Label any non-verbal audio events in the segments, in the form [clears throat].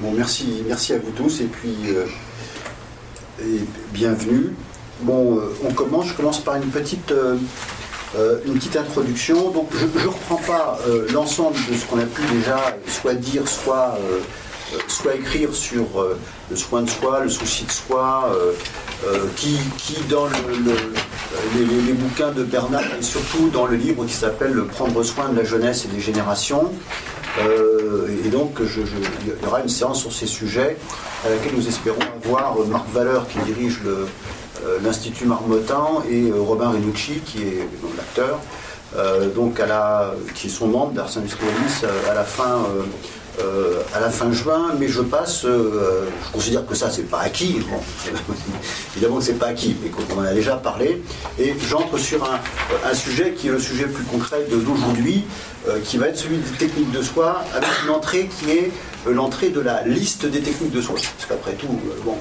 Bon, merci, merci à vous tous et puis et bienvenue. Bon, on commence. Je commence par une petite, une petite introduction. Donc, je ne reprends pas l'ensemble de ce qu'on a pu déjà soit dire, soit soit écrire sur le soin de soi, le souci de soi, qui, qui, dans les, bouquins de Bernard et surtout dans le livre qui s'appelle Prendre soin de la jeunesse et des générations. Et donc, il y aura une séance sur ces sujets à laquelle nous espérons avoir Marc Valeur qui dirige l'Institut Marmottan et Robin Renucci qui est l'acteur. donc qui sont membres d'Ars Industrialis à la fin euh, à la fin juin, mais je passe, euh, je considère que ça c'est pas acquis, bon, [laughs] évidemment que c'est pas acquis, mais qu'on en a déjà parlé, et j'entre sur un, sujet qui est le sujet plus concret d'aujourd'hui, euh, qui va être celui des techniques de soi, avec une entrée qui est l'entrée de la liste des techniques de soi. Parce qu'après tout, bon,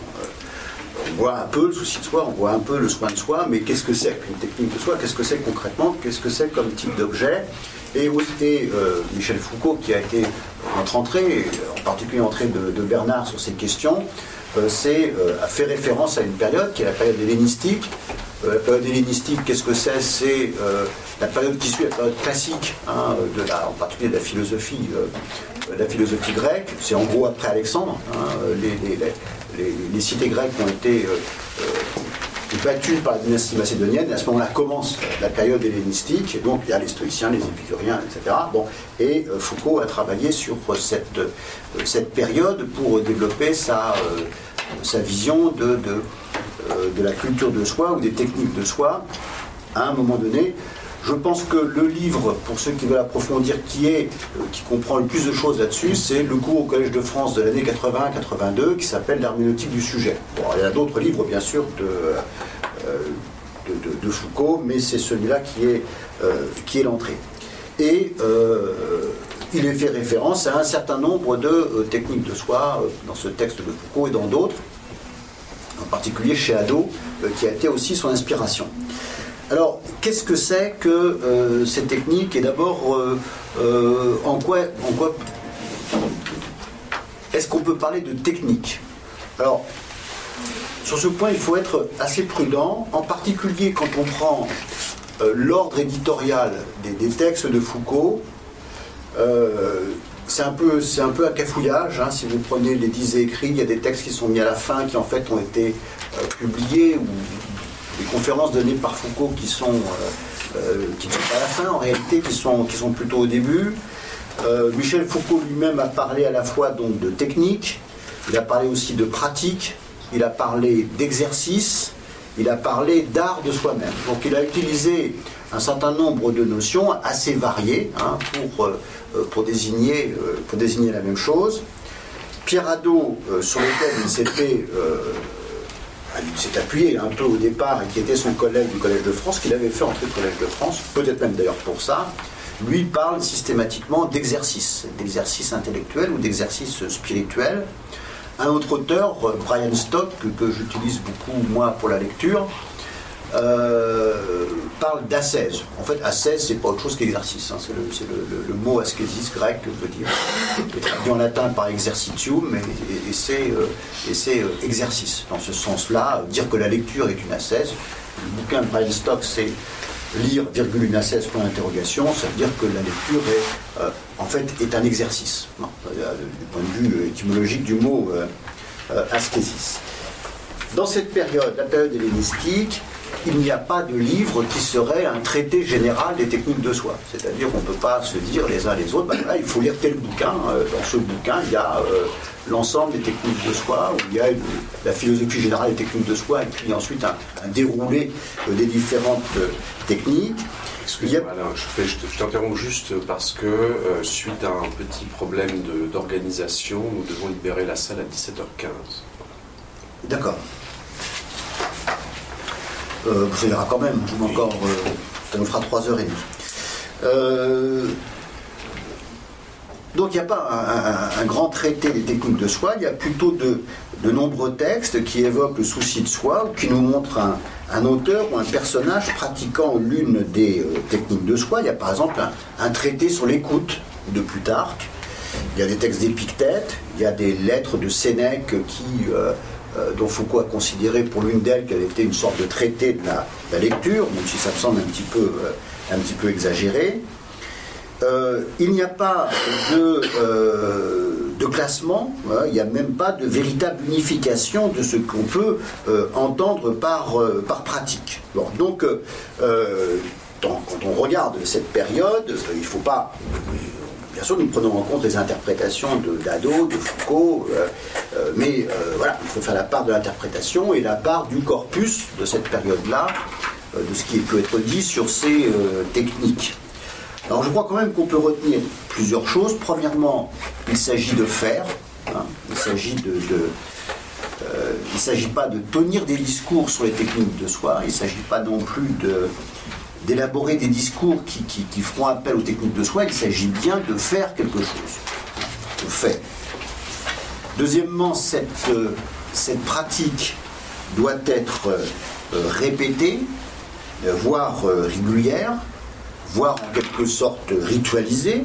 on voit un peu le souci de soi, on voit un peu le soin de soi, mais qu'est-ce que c'est qu'une technique de soi Qu'est-ce que c'est concrètement? Qu'est-ce que c'est comme type d'objet? Et aussi Michel Foucault, qui a été notre entrée, en particulier l'entrée de, Bernard sur ces questions, euh, c'est euh, fait référence à une période qui est la période hellénistique. Euh, la période hellénistique, qu'est-ce que c'est? C'est la période qui suit la période classique, hein, de la, en particulier de la philosophie, la philosophie grecque. C'est en gros après Alexandre. Hein, les, cités grecques ont été battue par la dynastie macédonienne. Et à ce moment-là commence la période hellénistique. Donc il y a les stoïciens, les épicuriens, etc. Bon, et euh, Foucault a travaillé sur cette, euh, cette période pour développer sa, euh, vision de, la culture de soi ou des techniques de soi à un moment donné. Je pense que le livre, pour ceux qui veulent approfondir, qui est, qui comprend le plus de choses là-dessus, c'est le cours au Collège de France de l'année 80-82 qui s'appelle L'herméneutique du sujet. Bon, il y a d'autres livres, bien sûr, de, euh, de, Foucault, mais c'est celui-là qui est, euh, l'entrée. Et euh, il est fait référence à un certain nombre de techniques de soi dans ce texte de Foucault et dans d'autres, en particulier chez Hadot, qui a été aussi son inspiration. Alors, qu'est-ce que c'est que ces techniques? Et d'abord, en quoi, en quoi est-ce qu'on peut parler de technique? Alors, sur ce point, il faut être assez prudent, en particulier quand on prend euh, l'ordre éditorial des, textes de Foucault. Euh, c'est un peu, c'est un cafouillage. Hein. si vous prenez les dix écrits, il y a des textes qui sont mis à la fin, qui en fait ont été euh, publiés, ou des conférences données par Foucault qui ne sont pas à la fin, en réalité, qui sont, qui sont plutôt au début. Michel Foucault lui-même a parlé à la fois donc de technique, il a parlé aussi de pratique, il a parlé d'exercice, il a parlé d'art de soi-même. Donc il a utilisé un certain nombre de notions assez variées hein, pour, euh, euh, pour, désigner, euh, pour désigner la même chose. Pierre Hadot, sur lequel il s'est appuyé un peu au départ et qui était son collègue du Collège de France, qu'il avait fait entrer au Collège de France, peut-être même d'ailleurs pour ça, lui parle systématiquement d'exercice, d'exercice intellectuel ou d'exercice spirituel. Un autre auteur, Brian Stock, que, j'utilise beaucoup moi pour la lecture, euh, parle d'ascèse. En fait, ascèse, c'est pas autre chose qu'exercice. Hein. C'est le, mot ascésis grec, veut dire, traduit en latin par exercitium, et, c'est euh, euh, exercice. Dans ce sens-là, dire que la lecture est une ascèse. Le bouquin de Brian Stock, c'est lire, virgule, une assesse, point d'interrogation, ça veut dire que la lecture est, euh, en fait, est un exercice, euh, du point de vue étymologique du mot euh, ascésis. Dans cette période, la période hellénistique, il n'y a pas de livre qui serait un traité général des techniques de soi. C'est-à-dire qu'on ne peut pas se dire les uns les autres, ben il faut lire tel bouquin. Dans ce bouquin, il y a l'ensemble des techniques de soi, où il y a la philosophie générale des techniques de soi, et puis ensuite un, déroulé euh, des différentes euh, techniques. Excusez-moi, je, t'interromps juste parce que, euh, suite à un petit problème d'organisation, nous devons libérer la salle à 17h15. D'accord. Euh, ça ira quand même, encore, ça nous fera 3h30. Euh, donc il n'y a pas un, grand traité des techniques de soi, il y a plutôt de, nombreux textes qui évoquent le souci de soi ou qui nous montrent un, auteur ou un personnage pratiquant l'une des euh, techniques de soi. Il y a par exemple un, traité sur l'écoute de Plutarque. il y a des textes d'Épictète, il y a des lettres de Sénèque qui, dont Foucault a considéré pour l'une d'elles qu'elle était une sorte de traité de la, lecture, même si ça me semble un petit peu, peu exagéré. il n'y a pas de classement, hein, il n'y a même pas de véritable unification de ce qu'on peut euh, entendre par, euh, pratique. donc, euh, quand on regarde cette période, il ne faut pas. Bien sûr, nous prenons en compte les interprétations de Dado, de Foucault, mais voilà, il faut faire la part de l'interprétation et la part du corpus de cette période-là, de ce qui peut être dit sur ces techniques. Alors je crois quand même qu'on peut retenir plusieurs choses. Premièrement, il s'agit de faire. Hein. il s'agit de, euh, il ne s'agit pas de tenir des discours sur les techniques de soi, il ne s'agit pas non plus d'élaborer des discours qui, feront appel aux techniques de soi, il s'agit bien de faire quelque chose. De faire. Deuxièmement, cette, euh, cette pratique doit être euh, répétée, voire régulière, voire en quelque sorte ritualisé.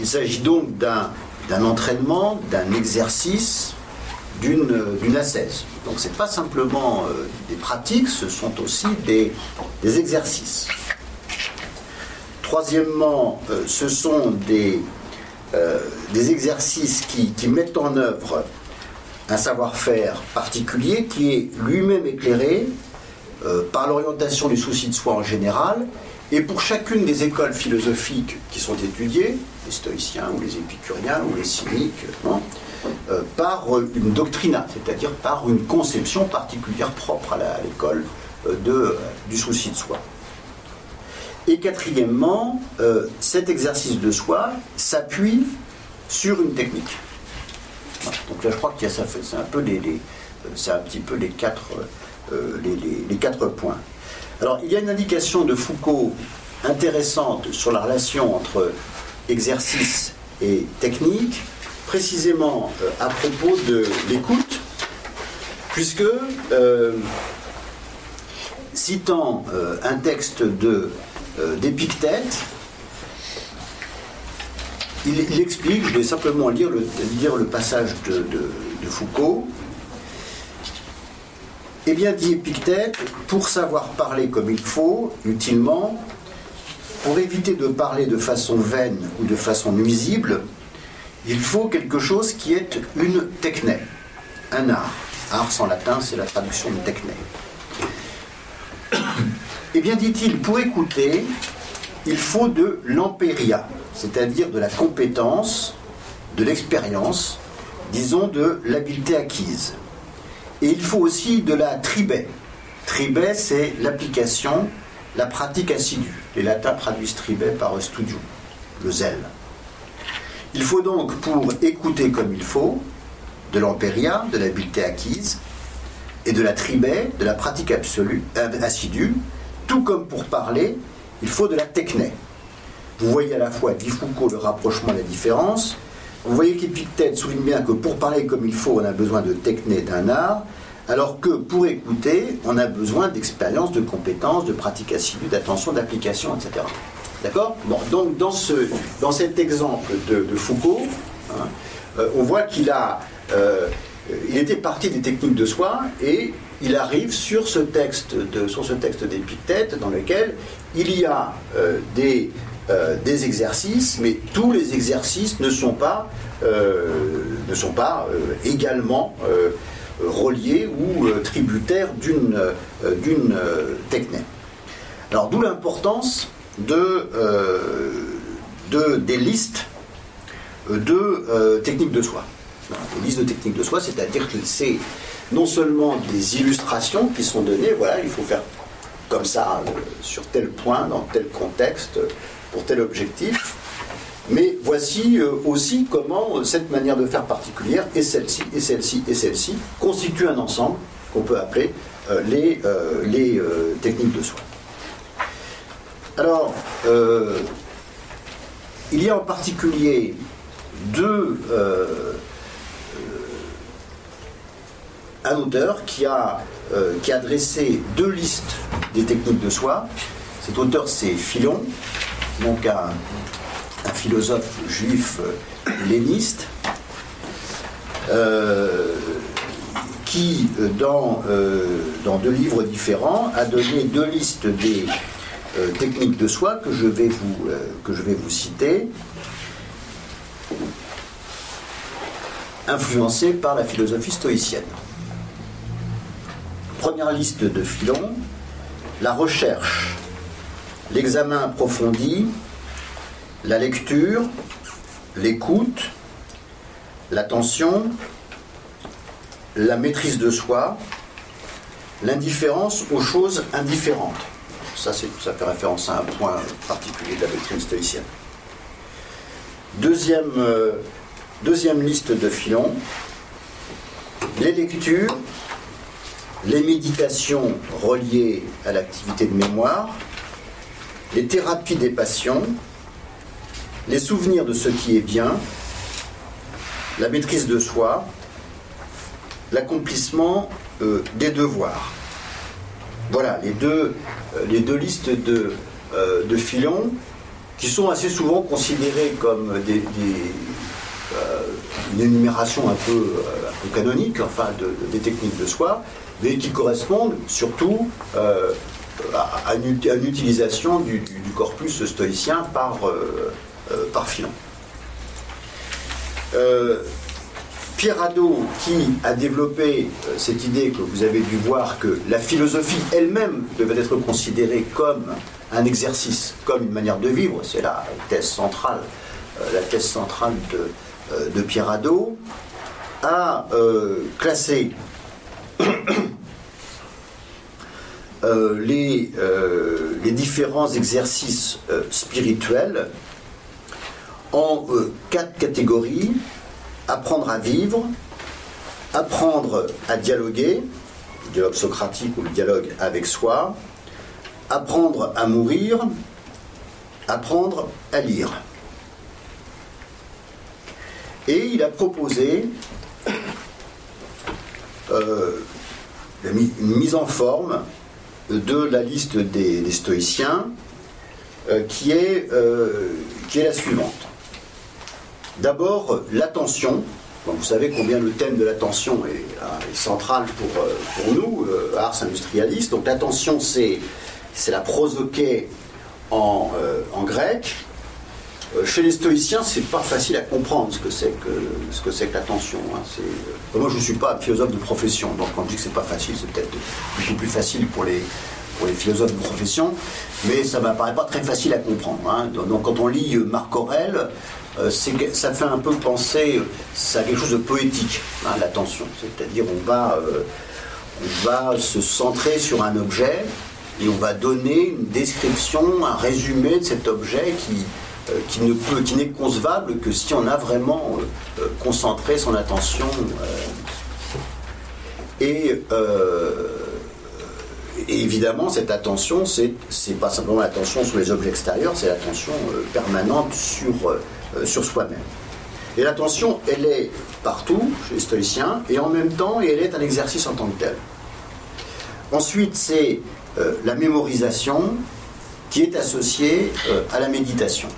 Il s'agit donc d'un entraînement, d'un exercice, d'une ascèse. Donc ce n'est pas simplement euh, des pratiques, ce sont aussi des, exercices. Troisièmement, euh, ce sont des, euh, des exercices qui, qui, mettent en œuvre un savoir-faire particulier qui est lui-même éclairé par l'orientation du souci de soi en général et pour chacune des écoles philosophiques qui sont étudiées, les stoïciens ou les épicuriens ou les cyniques, euh, par une doctrina, c'est-à-dire par une conception particulière propre à l'école euh, euh, du souci de soi. Et quatrièmement, cet exercice de soi s'appuie sur une technique. Donc là, je crois ça, c'est un peu les, un petit peu les quatre, les quatre points. Alors, il y a une indication de Foucault intéressante sur la relation entre exercice et technique, précisément euh, à propos de l'écoute, puisque, euh, citant euh, un texte d'Épictète, il, explique, je vais simplement lire le, lire le passage de Foucault, eh bien, dit Épictète, pour savoir parler comme il faut, utilement, pour éviter de parler de façon vaine ou de façon nuisible, il faut quelque chose qui est une techné, un art. Art en latin, c'est la traduction de techné. Eh bien, dit-il, pour écouter, il faut de l'empéria, c'est-à-dire de la compétence, de l'expérience, disons de l'habileté acquise. Et il faut aussi de la tribet. Tribet, c'est l'application, la pratique assidue. Les latins traduisent tribet par studium, le zèle. Il faut donc, pour écouter comme il faut, de l'empéria, de l'habileté acquise, et de la tribet, de la pratique absolue, euh, assidue, tout comme pour parler, il faut de la techné. Vous voyez à la fois, dit Foucault, le rapprochement et la différence, vous voyez qu'Épictète souligne bien que pour parler comme il faut, on a besoin de technique d'un art, alors que pour écouter, on a besoin d'expérience, de compétences, de pratique d'attention, d'application, etc. D'accord? Donc dans, ce, dans cet exemple de, Foucault, hein, euh, on voit qu'il a, euh, il était parti des techniques de soi et il arrive sur ce texte de, d'Épictète dans lequel il y a euh, des des exercices, mais tous les exercices ne sont pas, ne sont pas également reliés ou tributaires d'une d'une technique. Alors d'où l'importance de, de, des listes de techniques de soi. Des listes de techniques de soi, c'est-à-dire que c'est non seulement des illustrations qui sont données, voilà, il faut faire comme ça, sur tel point, dans tel contexte, pour tel objectif. Mais voici euh, aussi comment euh, cette manière de faire particulière, et celle-ci, et celle-ci, et celle-ci, constitue un ensemble qu'on peut appeler euh, les, les techniques de soi. Alors, il y a en particulier deux, un auteur qui a, qui a dressé deux listes des techniques de soi. Cet auteur, c'est Philon, donc un, philosophe juif euh, léniste, qui, dans, dans deux livres différents, a donné deux listes des techniques de soi que je vais vous, que je vais vous citer. influencées par la philosophie stoïcienne. Première liste de filons, la recherche, l'examen approfondi, la lecture, l'écoute, l'attention, la maîtrise de soi, l'indifférence aux choses indifférentes. Ça, ça fait référence à un point particulier de la doctrine stoïcienne. Deuxième, euh, deuxième liste de filons, les lectures, les méditations reliées à l'activité de mémoire, les thérapies des passions, les souvenirs de ce qui est bien, la maîtrise de soi, l'accomplissement euh, des devoirs. Voilà les deux, euh, listes de, euh, de, filons qui sont assez souvent considérés comme une énumération un peu, canonique, enfin, des techniques de soi, mais qui correspondent surtout à, une, utilisation du, corpus stoïcien par, euh, euh, par Philon. Pierre Hadot, qui a développé cette idée que vous avez dû voir que la philosophie elle-même devait être considérée comme un exercice, comme une manière de vivre, c'est la thèse centrale, la thèse centrale de, de Pierre Hadot, a classé [coughs] euh, les, euh, différents exercices euh, spirituels en quatre catégories. Apprendre à vivre, apprendre à dialoguer, le dialogue socratique ou le dialogue avec soi, apprendre à mourir, apprendre à lire. Et il a proposé une mise en forme de la liste des, stoïciens euh, euh, qui est la suivante. D'abord, l'attention. vous savez combien le thème de l'attention est, euh, central pour, pour nous, Ars Industrialis. Donc l'attention, c'est, la prosoké en, en grec. Euh, chez les stoïciens, c'est pas facile à comprendre ce que c'est que, ce que, c'est que l'attention. Hein. Euh, moi, je ne suis pas philosophe de profession, donc quand je dis que c'est pas facile, c'est peut-être beaucoup plus facile pour les, pour les philosophes de profession, mais ça ne m'apparaît pas très facile à comprendre. Hein. Donc, quand on lit Marc Aurèle, euh, ça fait un peu penser à quelque chose de poétique, hein, l'attention. C'est-à-dire, on va, on va se centrer sur un objet et on va donner une description, un résumé de cet objet qui euh, qui ne n'est concevable que si on a vraiment euh, euh, concentré son attention. Et, évidemment, cette attention, c'est pas simplement l'attention sur les objets extérieurs, c'est l'attention permanente sur, sur soi-même. Et l'attention, elle est partout chez les stoïciens, et en même temps, elle est un exercice en tant que tel. Ensuite, c'est la mémorisation qui est associée à la méditation.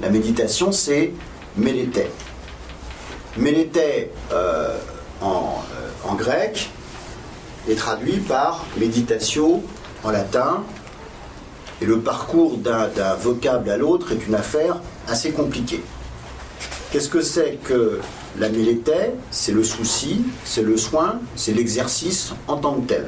La méditation, c'est mélété. Mélété euh, en, euh, en, grec est traduit par méditatio en latin. Et le parcours d'un vocable à l'autre est une affaire assez compliquée. Qu'est-ce que c'est que la mélété C'est le souci, c'est le soin, c'est l'exercice en tant que tel.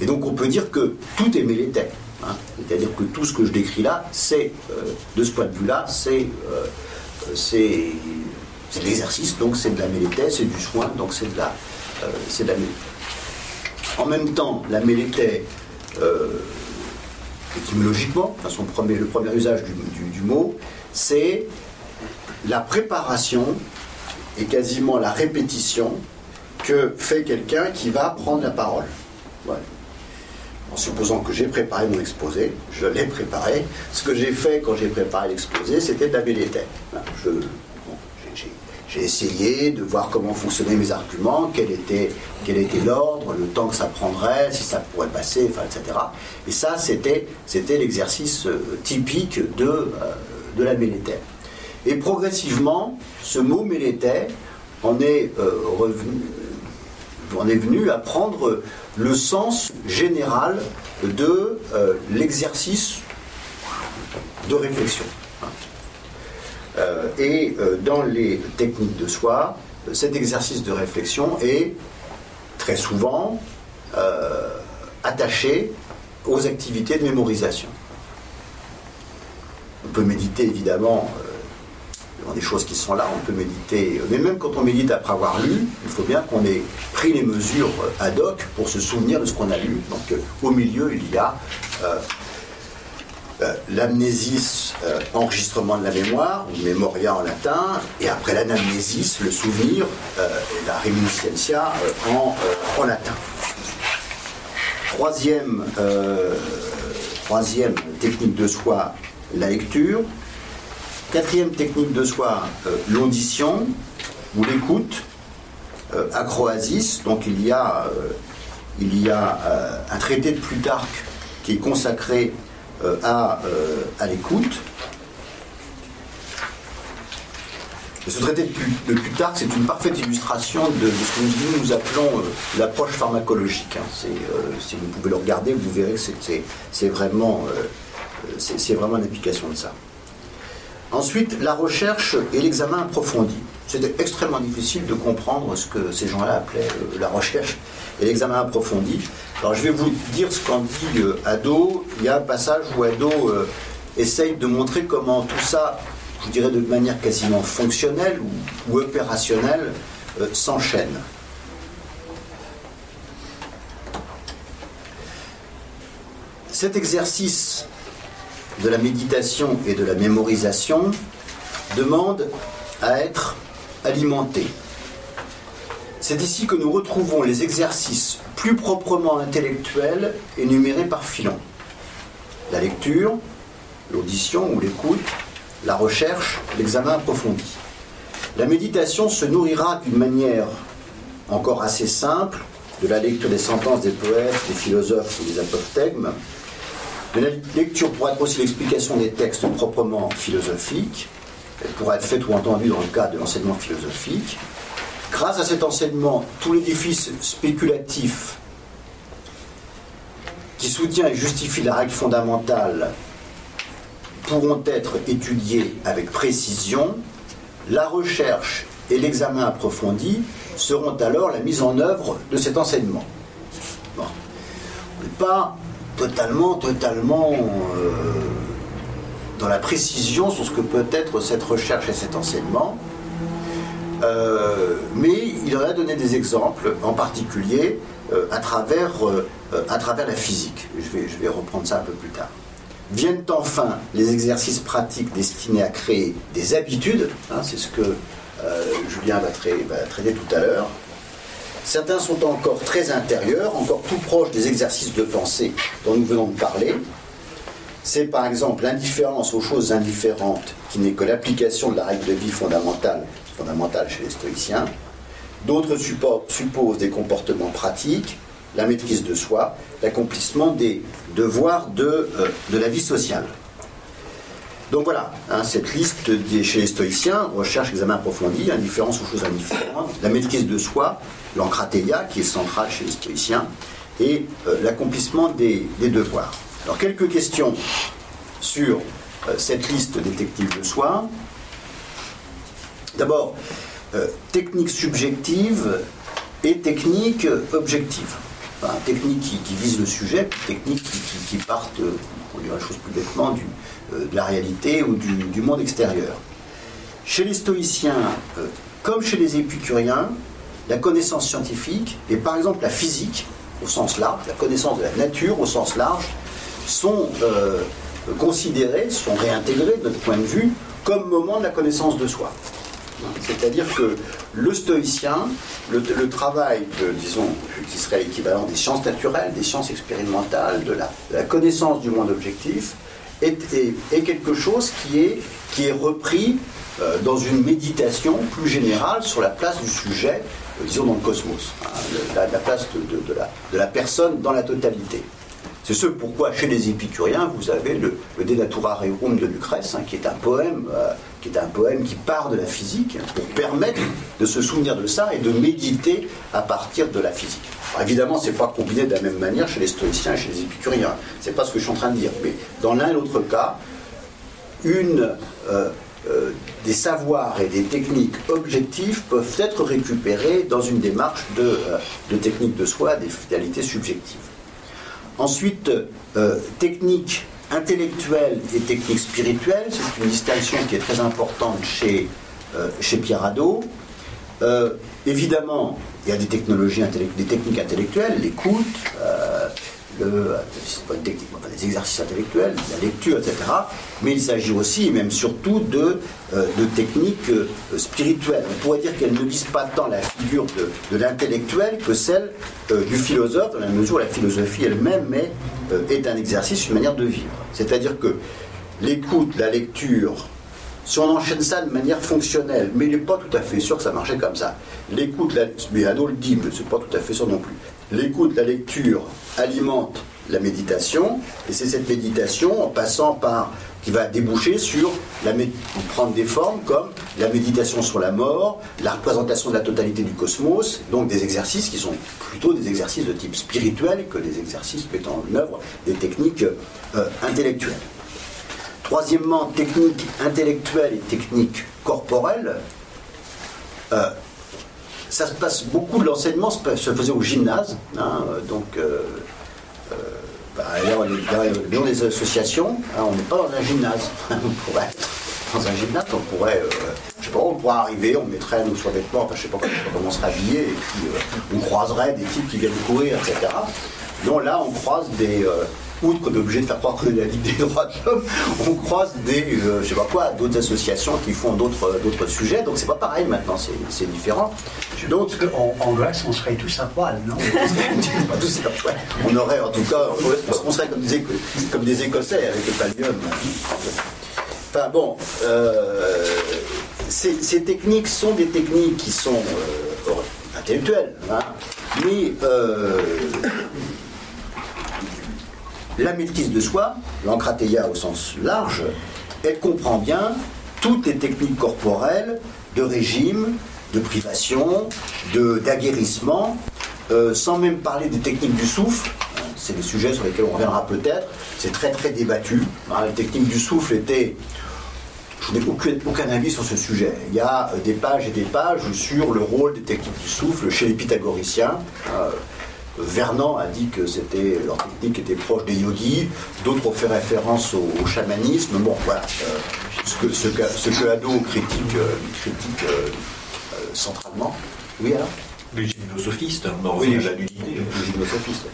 Et donc on peut dire que tout est mélété. Hein. C'est-à-dire que tout ce que je décris là, c'est, euh, de ce point de vue-là, c'est, euh, l'exercice, donc c'est de la mélété, c'est du soin, donc c'est de la, euh, c'est de la mélété. En même temps, la mélété, étymologiquement, son premier, le premier usage du, mot, c'est la préparation et quasiment la répétition que fait quelqu'un qui va prendre la parole. En supposant que j'ai préparé mon exposé, je l'ai préparé. Ce que j'ai fait quand j'ai préparé l'exposé, c'était d'habiller les j'ai essayé de voir comment fonctionnaient mes arguments, quel était, l'ordre, le temps que ça prendrait, si ça pourrait passer, etc. Et ça, c'était, l'exercice euh, typique de, euh, de. Et progressivement, ce mot mélété en est revenu, on est venu à prendre le sens général de l'exercice de réflexion. et dans les techniques de soi, cet exercice de réflexion est très souvent euh, attaché aux activités de mémorisation. On peut méditer évidemment euh, dans des choses qui sont là, on peut méditer, mais même quand on médite après avoir lu, il faut bien qu'on ait pris les mesures ad hoc pour se souvenir de ce qu'on a lu. Donc euh, au milieu, il y a euh, l'amnésis, euh, enregistrement de la mémoire, ou memoria en latin, et après l'anamnésis, le souvenir, euh, la reminiscentia en, latin. Troisième technique de soi, la lecture. Quatrième technique de soi, l'audition ou l'écoute. acroasis, donc il y a, il y a un traité de Plutarque qui est consacré euh, à, euh, à l'écoute. ce traité de Plutarque, c'est une parfaite illustration de, ce que nous, appelons euh, l'approche pharmacologique. Hein. si vous pouvez le regarder, vous verrez que c'est vraiment, c'est vraiment une application de ça. Ensuite, la recherche et l'examen approfondi. C'était extrêmement difficile de comprendre ce que ces gens-là appelaient la recherche et l'examen approfondi. Alors je vais vous dire ce qu'en dit euh, Ado. Il y a un passage où Ado euh, essaye de montrer comment tout ça, je dirais de manière quasiment fonctionnelle ou, opérationnelle, euh, s'enchaîne. Cet exercice de la méditation et de la mémorisation demande à être alimenté. C'est ici que nous retrouvons les exercices plus proprement intellectuels énumérés par Philon. La lecture, l'audition ou l'écoute, la recherche, l'examen approfondi. La méditation se nourrira d'une manière encore assez simple de la lecture des sentences des poètes, des philosophes ou des apophthegmes. La lecture pourra être aussi l'explication des textes proprement philosophiques. Elle pourra être faite ou entendue dans le cadre de l'enseignement philosophique. Grâce à cet enseignement, tout l'édifice spéculatif qui soutient et justifie la règle fondamentale pourront être étudiés avec précision. La recherche et l'examen approfondi seront alors la mise en œuvre de cet enseignement. Bon. Pas totalement, totalement euh, dans la précision sur ce que peut être cette recherche et cet enseignement. Euh, mais il aurait donné des exemples, en particulier euh, à, travers, à travers la physique. Je vais, je vais reprendre ça un peu plus tard. Viennent enfin les exercices pratiques destinés à créer des habitudes, hein, c'est ce que Julien va, va traiter tout à l'heure. Certains sont encore très intérieurs, encore tout proches des exercices de pensée dont nous venons de parler. C'est par exemple l'indifférence aux choses indifférentes qui n'est que l'application de la règle de vie fondamentale fondamentale chez les stoïciens. D'autres supposent des comportements pratiques, la maîtrise de soi, l'accomplissement des devoirs de, euh, de, la vie sociale. Donc voilà, hein, cette liste chez les stoïciens, recherche, examen approfondi, indifférence aux choses indifférentes, la maîtrise de soi, l'encratéia qui est centrale chez les stoïciens, et euh, l'accomplissement des, devoirs. Alors quelques questions sur euh, cette liste détective de soi. D'abord, euh, technique subjective et technique objective. Enfin, technique qui, vise le sujet, technique qui, qui, partent, euh, pour dire la chose plus bêtement, euh, de la réalité ou du, monde extérieur. Chez les stoïciens, comme chez les épicuriens, la connaissance scientifique, et par exemple la physique, au sens large, la connaissance de la nature au sens large, sont considérées, sont réintégrées de notre point de vue, comme moment de la connaissance de soi. C'est-à-dire que le stoïcien, le, travail, disons, qui serait l'équivalent des sciences naturelles, des sciences expérimentales, de la, connaissance du monde objectif, est, quelque chose qui est, qui est repris euh, dans une méditation plus générale sur la place du sujet, disons, dans le cosmos, hein, la, place de, la, personne dans la totalité. C'est ce pourquoi chez les épicuriens, vous avez le, le De Natura de Lucrèce, hein, qui est un poème, euh, qui est un poème qui part de la physique pour permettre de se souvenir de ça et de méditer à partir de la physique. Évidemment, c'est pas combiné de la même manière chez les stoïciens et chez les épicuriens. C'est pas ce que je suis en train de dire. Mais dans l'un et l'autre cas, une euh, euh, des savoirs et des techniques objectives peuvent être récupérés dans une démarche de, euh, de technique de soi, des finalités subjectives. Ensuite, euh, technique intellectuelle et technique spirituelle, c'est une distinction qui est très importante chez, euh, chez Pierre Hadot. Évidemment, il y a des technologies des techniques intellectuelles, l'écoute, enfin, des exercices intellectuels, la lecture, etc. Mais il s'agit aussi, et même surtout, de, euh, de techniques euh, spirituelles. On pourrait dire qu'elles ne visent pas tant la figure de, de l'intellectuel que celle euh, du philosophe, dans la mesure où la philosophie elle-même est, euh, est un exercice, une manière de vivre. C'est-à-dire que l'écoute, la lecture, si on enchaîne ça de manière fonctionnelle, mais il n'est pas tout à fait sûr que ça marchait comme ça. L'écoute, la... mais Hadot le dit, mais c'est pas tout à fait sûr non plus. L'écoute, la lecture alimente la méditation, et c'est cette méditation, en passant par, qui va déboucher sur la prendre des formes comme la méditation sur la mort, la représentation de la totalité du cosmos, donc des exercices qui sont plutôt des exercices de type spirituel que des exercices mettant en œuvre des techniques euh, intellectuelles. Troisièmement, technique intellectuelle et technique corporelle. Euh, ça se passe beaucoup de l'enseignement se faisait au gymnase, hein, donc euh, euh, bah, dans, les associations, hein, on n'est pas dans un gymnase. [laughs] on pourrait être dans un gymnase, on pourrait, euh, je sais pas, on pourrait arriver, on mettrait nos survêtements, enfin je sais pas comment, on serait habillé, et puis on croiserait des types qui viennent courir, etc. Non, là, on croise des. Euh, outre qu'on est obligé de faire croire que la Ligue des droits de l'homme, [laughs] on croise des, euh, je sais pas quoi, d'autres associations qui font d'autres d'autres sujets. Donc c'est pas pareil maintenant, c'est c'est différent. Donc En, en Grèce, on serait tous à poil, non? [laughs] Pas tous emplois. on aurait en tout cas, on serait comme des, comme des Écossais avec le pallium. Enfin bon, euh, ces, ces techniques sont des techniques qui sont euh, intellectuelles, hein, mais euh, la maîtrise de soi, l'encrateia au sens large, elle comprend bien toutes les techniques corporelles de régime, de privation, de- d'aguerrissement, euh, sans même parler des techniques du souffle. C'est des sujets sur lesquels on reviendra peut-être. C'est très très débattu. hein, les techniques du souffle étaient je n'ai aucun, aucun avis sur ce sujet. Il y a euh, des pages et des pages sur le rôle des techniques du souffle chez les pythagoriciens. Euh, Vernon a dit que c'était leur technique était proche des yogis. D'autres ont fait référence au, au chamanisme. Bon, voilà. euh, ce, que, ce, que, ce que Hadot critique, euh, critique euh, centralement. Oui, alors? Les gymnosophistes, on en oui, revient les, gymnosophistes.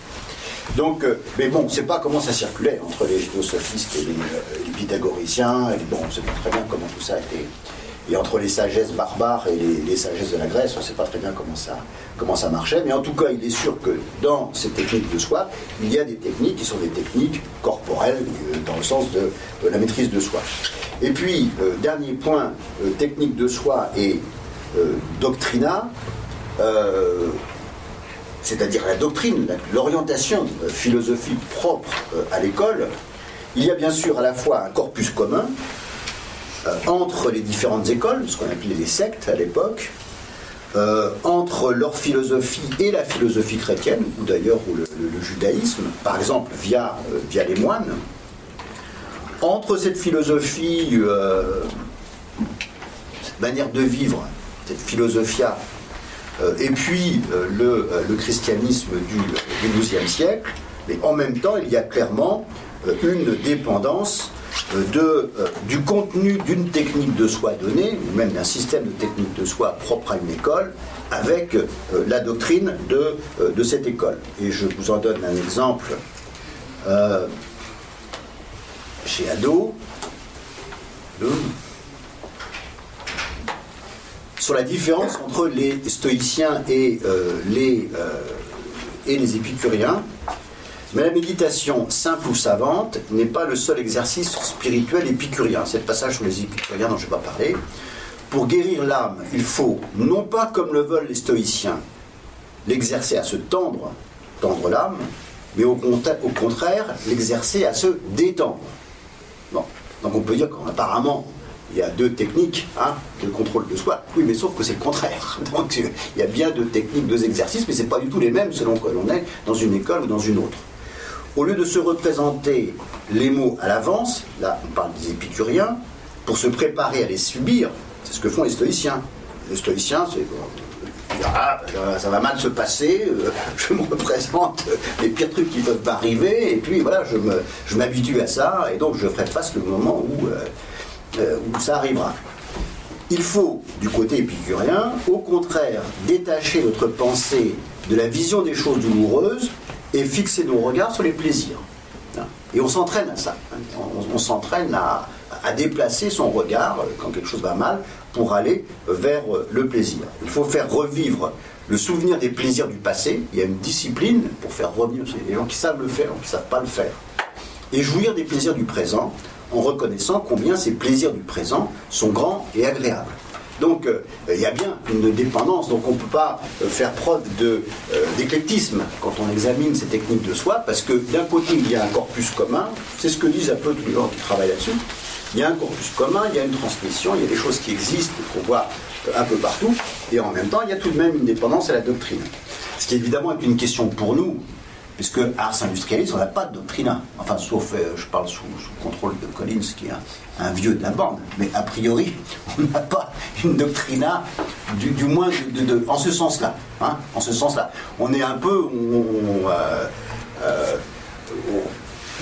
Donc, mais bon, on ne sait pas comment ça circulait entre les gymnosophistes et les, les pythagoriciens. Et bon, on ne sait pas très bien comment tout ça a été. Et entre les sagesses barbares et les, sagesses de la Grèce, on ne sait pas très bien comment ça, comment ça marchait. Mais en tout cas, il est sûr que dans ces techniques de soi, il y a des techniques qui sont des techniques corporelles, euh, dans le sens de, la maîtrise de soi. Et puis, euh, dernier point, euh, technique de soi et doctrina. C'est-à-dire la doctrine, l'orientation philosophique propre à l'école, il y a bien sûr à la fois un corpus commun entre les différentes écoles, ce qu'on appelait les sectes à l'époque, euh, entre leur philosophie et la philosophie chrétienne, ou d'ailleurs le, judaïsme, par exemple via, euh, via les moines, entre cette philosophie, euh, cette manière de vivre, cette philosophia, et puis le, le christianisme du, XIIe siècle, mais en même temps, il y a clairement une dépendance de, euh, du contenu d'une technique de soi donnée, ou même d'un système de technique de soi propre à une école, avec euh, la doctrine de, euh, de cette école. Et je vous en donne un exemple. Euh, chez Ado, sur la différence entre les stoïciens et, euh, les, euh, et les épicuriens. Mais la méditation simple ou savante n'est pas le seul exercice spirituel épicurien. C'est le passage sur les épicuriens dont je vais pas parler. Pour guérir l'âme, il faut, non pas comme le veulent les stoïciens, l'exercer à se tendre, tendre l'âme, mais au, au contraire l'exercer à se détendre. Bon. Donc on peut dire qu'apparemment, il y a deux techniques hein, de contrôle de soi. Oui, mais sauf que c'est le contraire. [laughs] Donc il y a bien deux techniques, deux exercices, mais ce n'est pas du tout les mêmes selon que l'on est dans une école ou dans une autre. Au lieu de se représenter les mots à l'avance, là on parle des épicuriens, pour se préparer à les subir, c'est ce que font les stoïciens. Les stoïciens, c'est ah, ça va mal se passer, euh, [laughs] je me représente les pires trucs qui peuvent m'arriver, et puis voilà, je m'habitue à ça, et donc je ferai face le moment où, euh, euh, où ça arrivera. Il faut, du côté épicurien, au contraire, détacher notre pensée de la vision des choses douloureuses et fixer nos regards sur les plaisirs. Et on s'entraîne à ça. On, s'entraîne à, déplacer son regard quand quelque chose va mal pour aller vers le plaisir. Il faut faire revivre le souvenir des plaisirs du passé. Il y a une discipline pour faire revenir. Il y a des gens qui savent le faire, qui ne savent pas le faire. Et jouir des plaisirs du présent en reconnaissant combien ces plaisirs du présent sont grands et agréables. Donc euh, il y a bien une dépendance, donc on ne peut pas euh, faire preuve euh, d'éclectisme quand on examine ces techniques de soi, parce que d'un côté il y a un corpus commun, c'est ce que disent un peu tous les gens qui travaillent là-dessus, il y a un corpus commun, il y a une transmission, il y a des choses qui existent, qu'on voit un peu partout, et en même temps il y a tout de même une dépendance à la doctrine. Ce qui évidemment est une question pour nous, puisque Ars Industrialis, on n'a pas de doctrina. Enfin, sauf, je parle sous, contrôle de Collins, qui est vieux de la bande. Mais a priori, [laughs] on n'a pas une doctrina, du, moins de, en ce sens-là. Hein, en ce sens-là. On est un peu. On, euh, euh,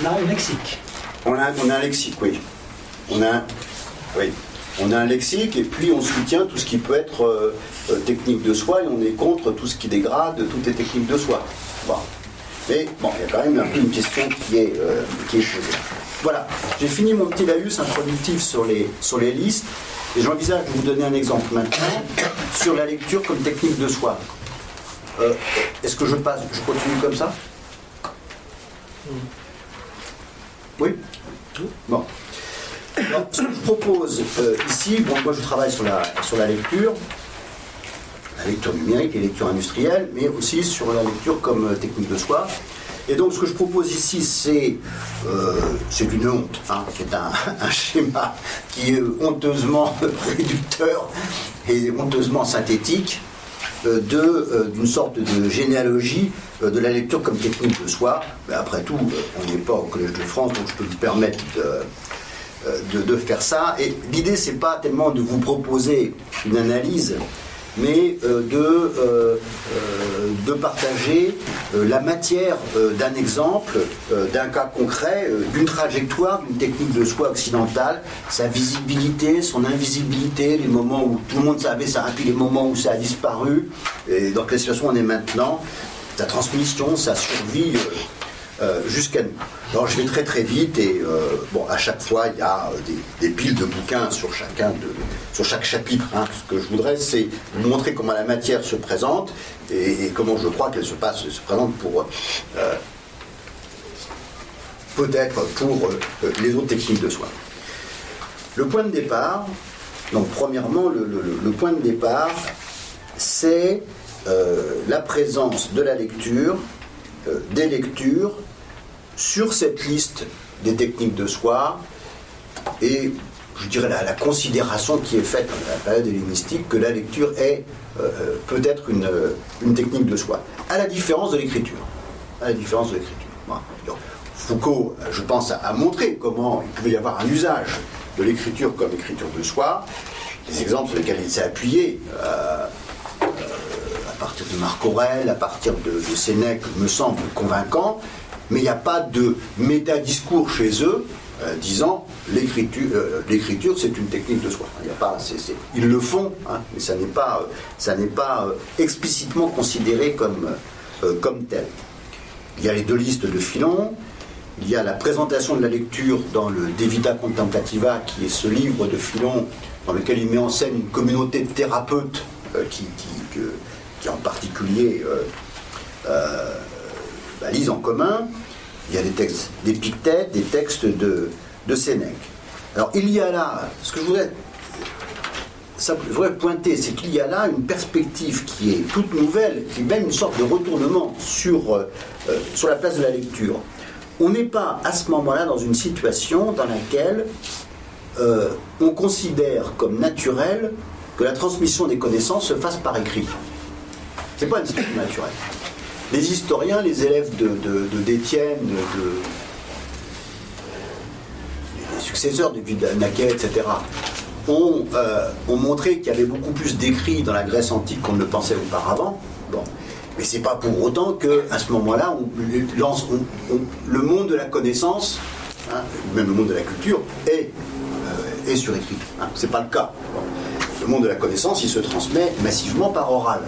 a un lexique. On a, on a un lexique, oui. On a, oui. On a un lexique et puis on soutient tout ce qui peut être technique de soi et on est contre tout ce qui dégrade toutes les techniques de soi. Bon. Mais bon, il y a quand même un peu une question qui est, euh, qui est posée. Voilà, j'ai fini mon petit laïus introductif sur les, sur les listes et j'envisage de vous donner un exemple maintenant sur la lecture comme technique de soi. Euh, est-ce que je passe, je continue comme ça? Oui? Bon. ce que je propose euh, ici, bon, moi je travaille sur la, sur la lecture, la lecture numérique et lecture industrielle, mais aussi sur la lecture comme euh, technique de soi. Et donc ce que je propose ici, c'est euh, une honte, hein, c'est [laughs] un, schéma qui est honteusement [laughs] réducteur et honteusement synthétique euh, d'une sorte de généalogie de la lecture comme technique de soi. Mais après tout, on n'est pas au Collège de France, donc je peux me permettre de, de, de faire ça. Et l'idée, c'est pas tellement de vous proposer une analyse mais euh, de, euh, euh, de partager la matière d'un exemple, d'un cas concret, d'une trajectoire, d'une technique de soi occidentale, sa visibilité, son invisibilité, les moments où tout le monde savait ça, les moments où ça a disparu, et dans quelle situation on est maintenant, sa transmission, sa survie euh, jusqu'à nous. Alors je vais très très vite et euh, bon, à chaque fois il y a euh, des, piles de bouquins sur, chacun de, sur chaque chapitre. Hein. Ce que je voudrais c'est montrer comment la matière se présente et, comment je crois qu'elle se, passe, se présente pour peut-être pour les autres techniques de soins. Le point de départ, donc premièrement le, point de départ c'est la présence de la lecture des lectures sur cette liste des techniques de soi et je dirais la, considération qui est faite dans la période hellénistique que la lecture est euh, euh, peut-être une, technique de soi, à la différence de l'écriture. À la différence de l'écriture. Foucault, je pense, a, montré comment il pouvait y avoir un usage de l'écriture comme écriture de soi. Les exemples sur lesquels il s'est appuyé, euh, partir de Marc Aurèle, à partir de, de Sénèque, me semblent convaincants mais il n'y a pas de méta-discours chez eux euh, disant l'écriture, euh, l'écriture c'est une technique de soi. Il ils le font, hein, mais ça n'est pas, ça n'est pas euh, explicitement considéré comme, comme tel. Il y a les deux listes de Philon, il y a la présentation de la lecture dans le De Vita Contemplativa, qui est ce livre de Philon dans lequel il met en scène une communauté de thérapeutes qui, qui, en particulier lisent en commun. Il y a des textes d'Épictète, des textes de, Sénèque. Alors il y a là, ce que je voudrais je voudrais pointer, c'est qu'il y a là une perspective qui est toute nouvelle, qui est même une sorte de retournement sur, euh, euh, sur la place de la lecture. On n'est pas à ce moment-là dans une situation dans laquelle euh, on considère comme naturel que la transmission des connaissances se fasse par écrit. C'est pas une situation naturelle. Les historiens, les élèves de, d'Étienne, les successeurs de Naquet, etc., ont, euh, ont montré qu'il y avait beaucoup plus d'écrits dans la Grèce antique qu'on ne le pensait auparavant. Bon. Mais c'est pas pour autant qu'à ce moment-là, le monde de la connaissance, hein, même le monde de la culture, est, euh, surécrit. Hein. C'est pas le cas. Le monde de la connaissance, il se transmet massivement par oral.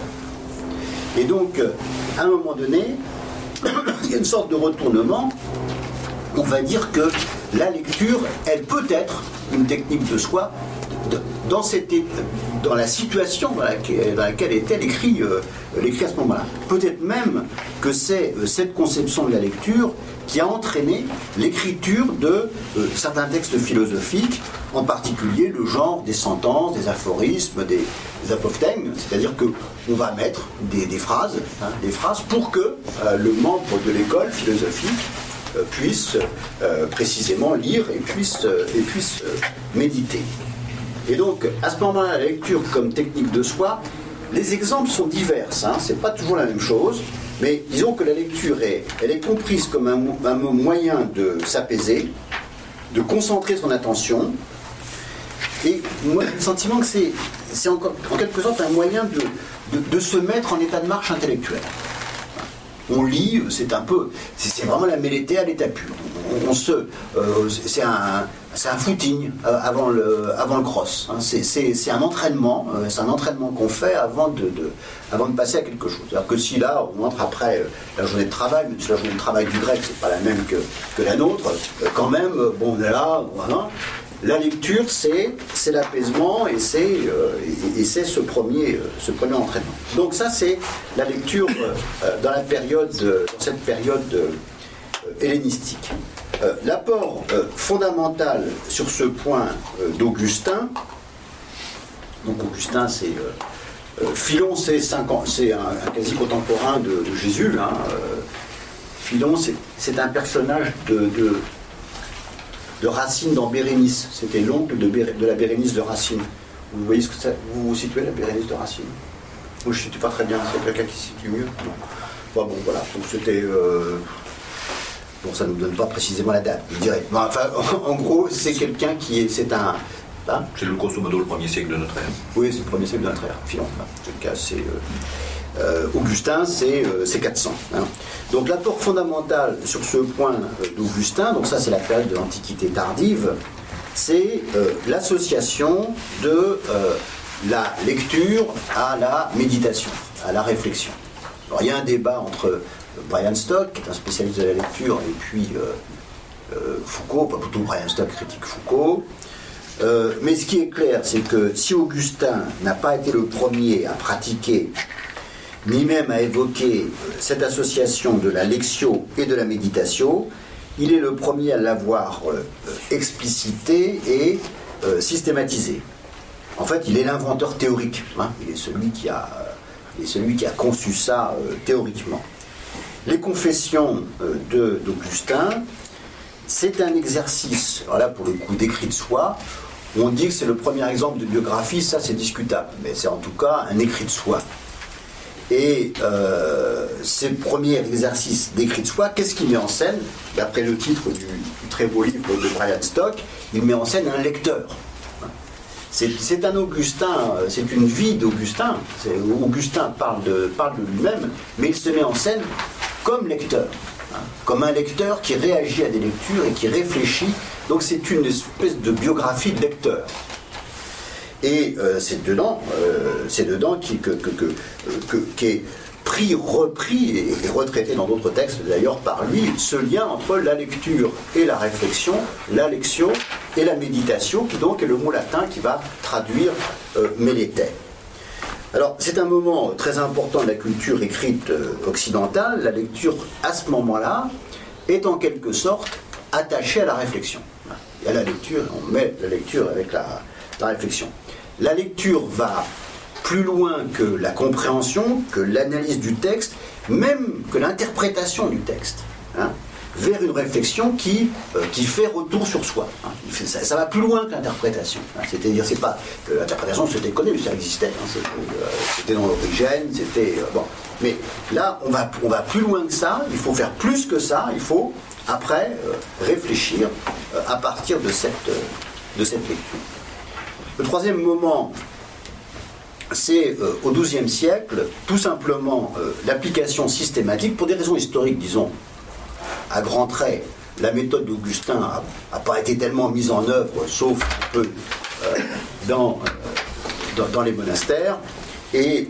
Et donc, à un moment donné, [coughs] il y a une sorte de retournement. On va dire que la lecture, elle peut être une technique de soi dans, cette, dans la situation dans laquelle, était l'écrit euh, l'écrit à ce moment-là. Peut-être même que c'est euh, cette conception de la lecture qui a entraîné l'écriture de euh, certains textes philosophiques, en particulier le genre des sentences, des aphorismes, des, des c'est-à-dire que on va mettre des, des phrases, hein, des phrases pour que euh, le membre de l'école philosophique euh, puisse euh, précisément lire et puisse, et puisse méditer. Et donc, à ce moment-là, la lecture comme technique de soi, les exemples sont divers, hein, c'est pas toujours la même chose, mais disons que la lecture est, elle est comprise comme un, mo- un mo- moyen de s'apaiser, de concentrer son attention, et moi j'ai le sentiment que c'est, c'est encore- en quelque sorte un moyen de, de- se mettre en état de marche intellectuelle on lit, c'est un peu, c'est vraiment la mêlété à l'état pur. On, se, euh, c'est un, c'est un footing euh, avant le, avant le cross. hein. C'est- C'est c'est un entraînement, euh, c'est un entraînement qu'on fait avant de, avant de passer à quelque chose. C'est-à-dire que si là on entre après la journée de travail, mais si la journée de travail du grec c'est pas la même que, que la nôtre, quand même, bon on est là, voilà. La lecture, c'est l'apaisement et c'est euh, euh, ce premier entraînement. Donc ça, c'est la lecture euh, dans cette période hellénistique. L'apport fondamental sur ce point d'Augustin. Donc Augustin, c'est Philon, c'est un, quasi contemporain de, Jésus. hein, Philon, c'est- un personnage de, de Racine dans Bérénice. C'était l'oncle de, Béré- de la Bérénice de Racine. Vous voyez ce que ça, vous vous situez la Bérénice de Racine? Moi, je ne situe pas très bien. C'est quelqu'un qui situe mieux Non. Bon, bon, voilà. Donc c'était. euh, Bon, ça ne nous donne pas précisément la date, je dirais. Bon, enfin, [laughs] en gros, c'est quelqu'un qui est. C'est un. hein? C'est le grosso modo le premier siècle de notre ère. oui, c'est le premier siècle de notre ère, hein. En tout cas, c'est. euh, Augustin, c'est euh, c'est 400. hein. Donc l'apport fondamental sur ce point euh, d'Augustin, donc ça c'est la période de l'Antiquité tardive, c'est euh, l'association de euh, la lecture à la méditation, à la réflexion. Alors il y a un débat entre euh, Brian Stock, qui est un spécialiste de la lecture, et puis euh, euh, Foucault, pas plutôt Brian Stock critique Foucault. Euh, mais ce qui est clair, c'est que si Augustin n'a pas été le premier à pratiquer, ni même à évoquer euh, cette association de la lectio et de la méditation, il est le premier à l'avoir euh, explicité et euh, systématisé. En fait, il est l'inventeur théorique. hein. Il est celui qui a, euh, il est celui qui a conçu ça théoriquement. Les confessions d'Augustin, c'est un exercice, alors pour le coup d'écrit de soi, on dit que c'est le premier exemple de biographie, ça c'est discutable, mais c'est en tout cas un écrit de soi. Et euh, ces premiers exercices d'écrit de soi, qu'est-ce qu'il met en scène? D'après le titre du, très beau livre de Brian Stock, il met en scène un lecteur. C'est un Augustin, c'est une vie d'Augustin. Augustin parle de, parle de lui-même, mais il se met en scène comme lecteur. hein, comme un lecteur qui réagit à des lectures et qui réfléchit. Donc c'est une espèce de biographie de lecteur. Et euh, c'est dedans, euh, c'est dedans qui, euh, qu'est pris, repris et, et retraité dans d'autres textes d'ailleurs par lui, ce lien entre la lecture et la réflexion, la lectio et la méditation, qui donc est le mot latin qui va traduire euh. Alors, c'est un moment très important de la culture écrite euh, occidentale. La lecture, à ce moment-là, est en quelque sorte attachée à la réflexion. Il y a la lecture, on met la lecture avec la réflexion. La lecture va plus loin que la compréhension, que l'analyse du texte, même que l'interprétation du texte, hein, vers une réflexion qui, euh, qui fait retour sur soi. hein. Ça, va plus loin que l'interprétation. hein. C'est-à-dire, c'est pas que l'interprétation c'était connu, ça existait. C'était, euh, C'était dans l'origine, c'était euh, bon. Mais là, on va, plus loin que ça. Il faut faire plus que ça. Il faut après euh, réfléchir euh, à partir euh, de cette lecture. Le troisième moment c'est euh, au XIIe siècle tout simplement euh, l'application systématique, pour des raisons historiques, disons, à grands traits, la méthode d'Augustin n'a pas été tellement mise en œuvre, sauf peu euh, dans, dans, dans les monastères, et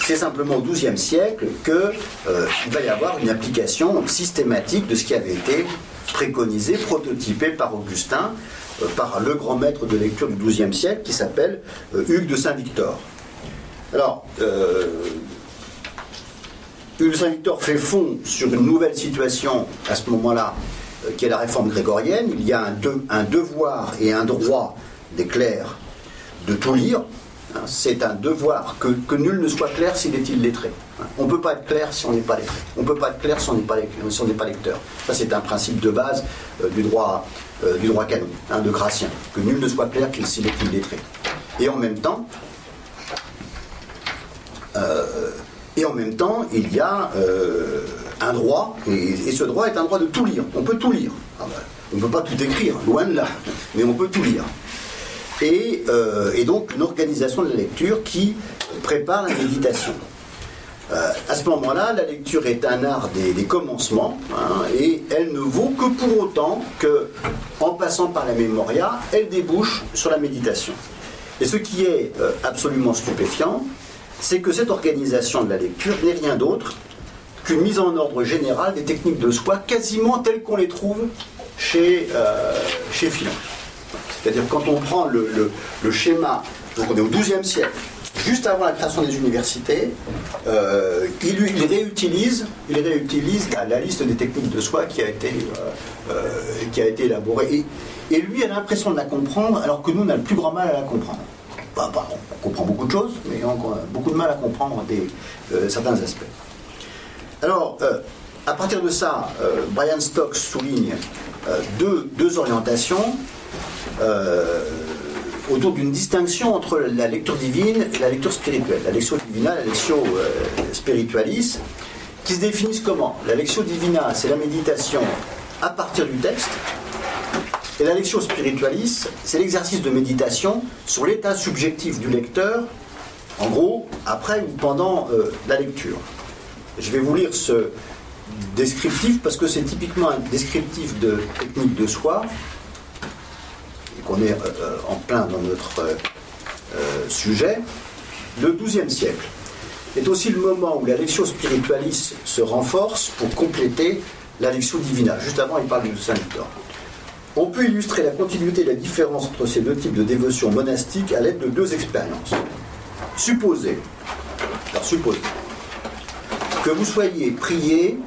c'est simplement au XIIe siècle qu'il va y avoir une application systématique de ce qui avait été préconisé, prototypé par Augustin, euh, par le grand maître de lecture du XIIe siècle qui s'appelle euh, Hugues de Saint-Victor. Alors, euh, Hugues de Saint-Victor fait fond sur une nouvelle situation à ce moment-là, qui est la réforme grégorienne. Il y a un devoir et un droit des clercs de tout lire. Hein, C'est un devoir que, que nul ne soit clair s'il est illettré. On ne peut pas être clair si on n'est pas lettré. On ne peut pas être clair si on n'est pas, si pas lecteur. Ça, c'est un principe de base euh, du, droit, euh, droit canon, hein, de Gratien, que nul ne soit clair qu'il s'il est illettré. Et en même temps, euh, et en même temps, il y a un droit, et, ce droit est un droit de tout lire. On peut tout lire. Ah ben, on ne peut pas tout écrire, loin de là, mais on peut tout lire. Et, euh, et donc une organisation de la lecture qui prépare la méditation. Euh, à ce moment-là, la lecture est un art des, des commencements, hein, et elle ne vaut que pour autant que, en passant par la mémoria, elle débouche sur la méditation. Et ce qui est euh, absolument stupéfiant, c'est que cette organisation de la lecture n'est rien d'autre qu'une mise en ordre générale des techniques de soi, quasiment telles qu'on les trouve chez, euh, chez Philon. C'est-à-dire quand on prend le, le- schéma, donc on est au XIIe siècle, juste avant la création des universités, euh, il, il réutilise, il réutilise la, liste des techniques de soi qui a été, euh, euh, qui a été élaborée. Et, lui a l'impression de la comprendre, alors que nous, on a le plus grand mal à la comprendre. On comprend beaucoup de choses, mais on a beaucoup de mal à comprendre certains aspects. Alors, à partir de ça, Brian Stokes souligne deux, deux orientations euh, autour d'une distinction entre la lecture divine et la lecture spirituelle. La lectio divina, la lectio euh, spiritualis, qui se définissent comment? La lectio divina, c'est la méditation à partir du texte, et la lectio spiritualis, c'est l'exercice de méditation sur l'état subjectif du lecteur, en gros, après ou pendant euh, la lecture. Je vais vous lire ce descriptif parce que c'est typiquement un descriptif de technique de soi qu'on est euh, en plein dans notre euh, euh, sujet. Le XIIe siècle est aussi le moment où la lectio spiritualis se renforce pour compléter la lectio divina. Juste avant, il parle de Saint-Victor. On peut illustrer la continuité et la différence entre ces deux types de dévotion monastique à l'aide de deux expériences. Supposez, alors supposez, que vous soyez prié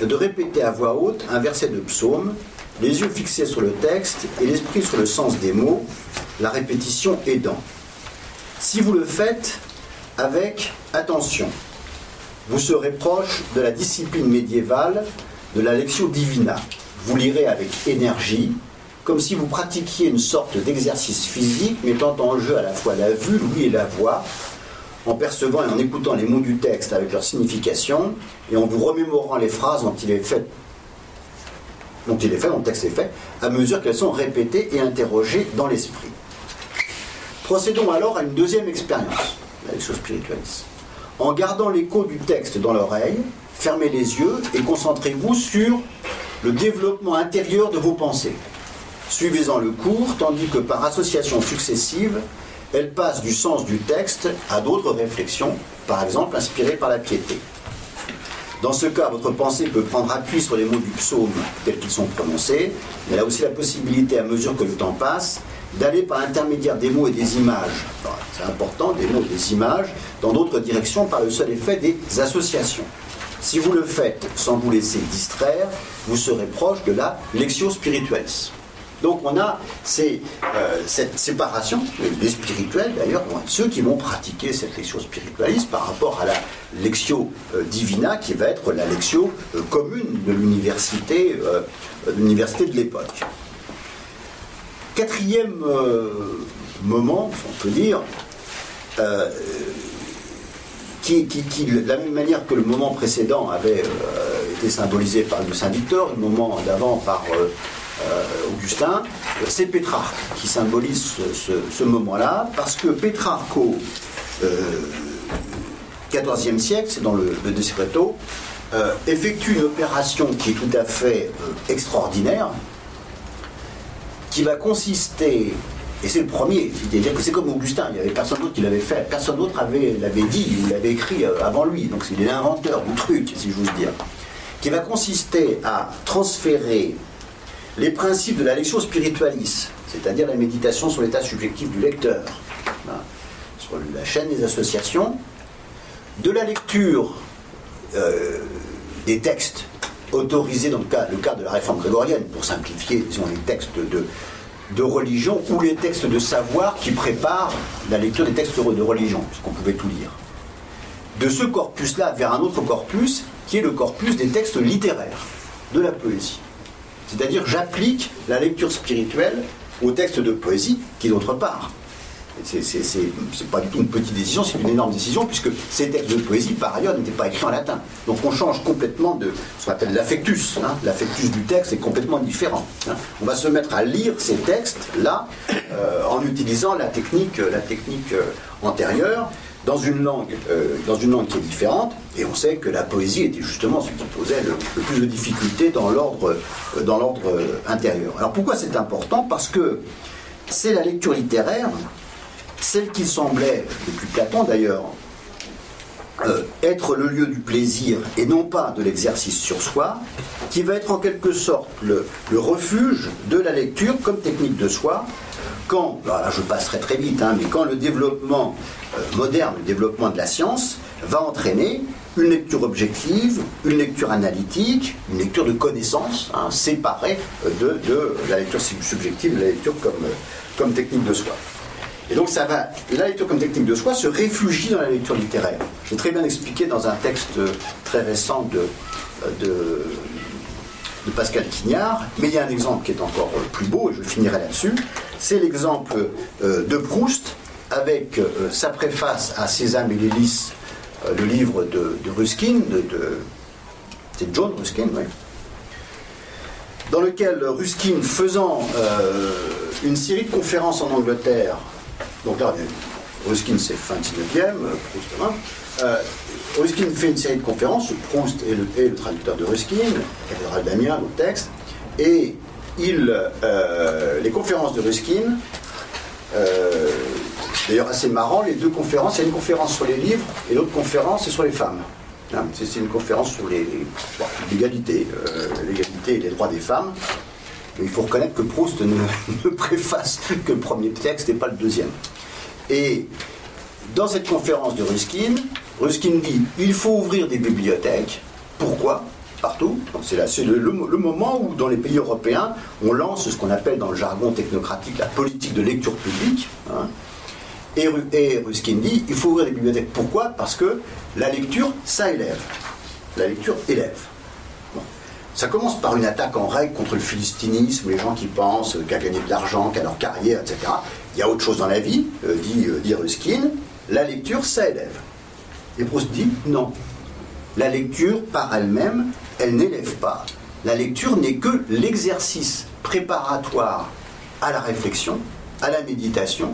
de répéter à voix haute un verset de psaume, les yeux fixés sur le texte et l'esprit sur le sens des mots, la répétition aidant. Si vous le faites avec attention, vous serez proche de la discipline médiévale de la lectio divina. Vous lirez avec énergie, comme si vous pratiquiez une sorte d'exercice physique mettant en jeu à la fois la vue, l'ouïe et la voix, en percevant et en écoutant les mots du texte avec leur signification, et en vous remémorant les phrases dont il est fait, dont il est fait, dont le texte est fait, à mesure qu'elles sont répétées et interrogées dans l'esprit. Procédons alors à une deuxième expérience, lectio spiritualis. En gardant l'écho du texte dans l'oreille, fermez les yeux et concentrez-vous sur le développement intérieur de vos pensées. Suivez-en le cours, tandis que par association successive, elles passent du sens du texte à d'autres réflexions, par exemple inspirées par la piété. Dans ce cas, votre pensée peut prendre appui sur les mots du psaume tels qu'ils sont prononcés, mais elle a aussi la possibilité, à mesure que le temps passe, d'aller par l'intermédiaire des mots et des images, c'est important, des mots et des images, dans d'autres directions par le seul effet des associations. Si vous le faites sans vous laisser distraire, vous serez proche de la lectio spiritualis. Donc on a euh, cette séparation, les spirituels d'ailleurs, ceux qui vont pratiquer cette lectio spiritualiste par rapport à la lectio euh, divina qui va être la lectio euh, commune de l'université de l'époque. Quatrième moment, on peut dire, qui, qui- qui, de la même manière que le moment précédent avait été symbolisé par le Saint Victor, le moment d'avant par Augustin, euh, c'est Pétrarque qui symbolise ce, moment-là, parce que Pétrarque, au XIVe siècle, c'est dans le, le De Secreto, euh, effectue une opération qui est tout à fait euh, extraordinaire, qui va consister, et c'est le premier, c'est-à-dire que c'est comme Augustin, il n'y avait personne d'autre qui l'avait fait, personne d'autre avait- l'avait dit ou l'avait écrit euh, avant lui, donc c'est l'inventeur du truc, si j'ose dire, qui va consister à transférer les principes de la lectio spiritualis, c'est-à-dire la méditation sur l'état subjectif du lecteur, hein, sur la chaîne des associations, de la lecture euh, des textes autorisés dans le cas, le cas de la réforme grégorienne, pour simplifier, disons, les textes de, de religion ou les textes de savoir qui préparent la lecture des textes de religion, puisqu'on pouvait tout lire. De ce corpus-là vers un autre corpus, qui est le corpus des textes littéraires, de la poésie. C'est-à-dire, j'applique la lecture spirituelle aux textes de poésie qui, d'autre part, c'est pas du tout une petite décision, c'est une énorme décision, puisque ces textes de poésie, par ailleurs, n'étaient pas écrits en latin. Donc on change complètement de ce qu'on appelle l'affectus. hein. L'affectus du texte est complètement différent. hein. On va se mettre à lire ces textes-là euh, en utilisant la technique, la technique euh, antérieure dans une langue, euh, dans une langue qui est différente. Et on sait que la poésie était justement ce qui posait le, plus de difficultés dans l'ordre, euh, dans l'ordre euh, intérieur. Alors pourquoi c'est important? Parce que c'est la lecture littéraire celle qui semblait, depuis Platon d'ailleurs, être le lieu du plaisir et non pas de l'exercice sur soi, qui va être en quelque sorte le refuge de la lecture comme technique de soi, quand, là je passerai très vite, hein, mais quand le développement euh, moderne, le développement de la science, va entraîner une lecture objective, une lecture analytique, une lecture de connaissance, hein, séparée euh, de, de la lecture sub- subjective, de la lecture comme, euh, comme technique de soi. Et donc ça va, la lecture comme technique de soi se réfugie dans la lecture littéraire. J'ai très bien expliqué dans un texte très récent de, de, de Pascal Quignard, mais il y a un exemple qui est encore plus beau, et je finirai là-dessus. C'est l'exemple euh, de Proust avec euh, sa préface à Sésame et l'hélice, euh, le livre de, Ruskin, de, c'est John Ruskin, oui. Dans lequel Ruskin, faisant une série de conférences en Angleterre, donc là, Ruskin c'est fin 19e, euh, Proust hein, euh, Ruskin fait une série de conférences, Proust est le, est le traducteur de Ruskin, cathédrale d'Amiens, le texte, et euh, les conférences de Ruskin, euh, d'ailleurs assez marrant, les deux conférences, il y a une conférence sur les livres et l'autre conférence c'est sur les femmes. Hein, c'est une conférence sur l'égalité, euh, l'égalité et les droits des femmes. Mais il faut reconnaître que Proust ne, [laughs] ne préface que le premier texte et pas le deuxième. Et dans cette conférence de Ruskin, Ruskin dit il faut ouvrir des bibliothèques. Pourquoi? Partout. C'est le, moment où, dans les pays européens, on lance ce qu'on appelle dans le jargon technocratique la politique de lecture publique. hein. Et, Ru- et Ruskin dit il faut ouvrir des bibliothèques. Pourquoi? Parce que la lecture, ça élève. La lecture élève. Ça commence par une attaque en règle contre le philistinisme, les gens qui pensent qu'à gagner de l'argent, qu'à leur carrière, etc. Il y a autre chose dans la vie, euh, dit, euh, dit Ruskin. La lecture, ça élève. Et Proust dit non. La lecture, par elle-même, elle n'élève pas. La lecture n'est que l'exercice préparatoire à la réflexion, à la méditation.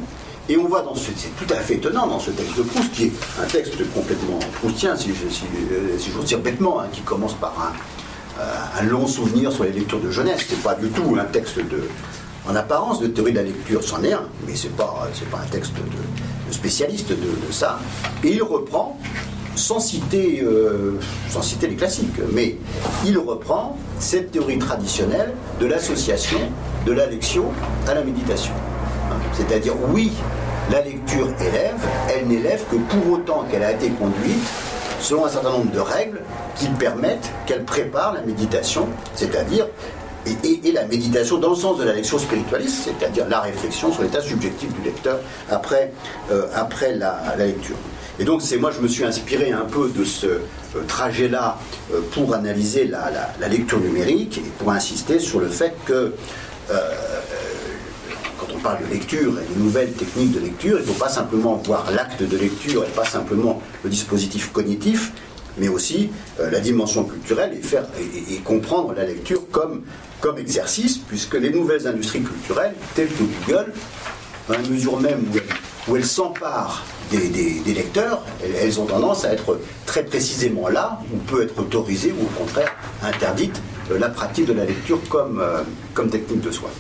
Et on voit dans ce, c'est tout à fait étonnant dans ce texte de Proust, qui est un texte complètement proustien, si je si, euh, si j'ose dire bêtement, hein, qui commence par un, euh, un long souvenir sur les lectures de jeunesse. C'est pas du tout un texte de, en apparence de théorie de la lecture, c'en est un, mais c'est pas, pas un texte de, de spécialiste de, de ça. Et il reprend, sans citer, euh, sans citer les classiques, mais il reprend cette théorie traditionnelle de l'association de la lecture à la méditation. C'est-à-dire, oui, la lecture élève, elle n'élève que pour autant qu'elle a été conduite selon un certain nombre de règles qui permettent qu'elle prépare la méditation, c'est-à-dire et, la méditation dans le sens de la lecture spiritualiste, c'est-à-dire la réflexion sur l'état subjectif du lecteur après, euh, après la, lecture. Et donc, c'est moi, je me suis inspiré un peu de ce euh, trajet-là euh, pour analyser la, lecture numérique et pour insister sur le fait que quand on parle de lecture et de nouvelles techniques de lecture, il ne faut pas simplement voir l'acte de lecture et pas simplement le dispositif cognitif, mais aussi la dimension culturelle et, faire, et, comprendre la lecture comme comme exercice, puisque les nouvelles industries culturelles, telles que Google, dans la mesure même où elles, s'emparent des, lecteurs, elles, ont tendance à être très précisément là, où peut être autorisée ou au contraire interdite euh, la pratique de la lecture comme, euh, comme technique de soin.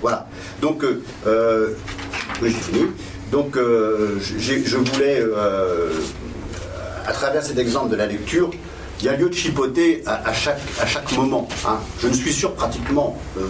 Voilà. Donc, euh, j'ai fini. Donc, je voulais, à travers cet exemple de la lecture, il y a lieu de chipoter à, chaque, à chaque moment. Hein. Je ne suis sûr pratiquement, euh,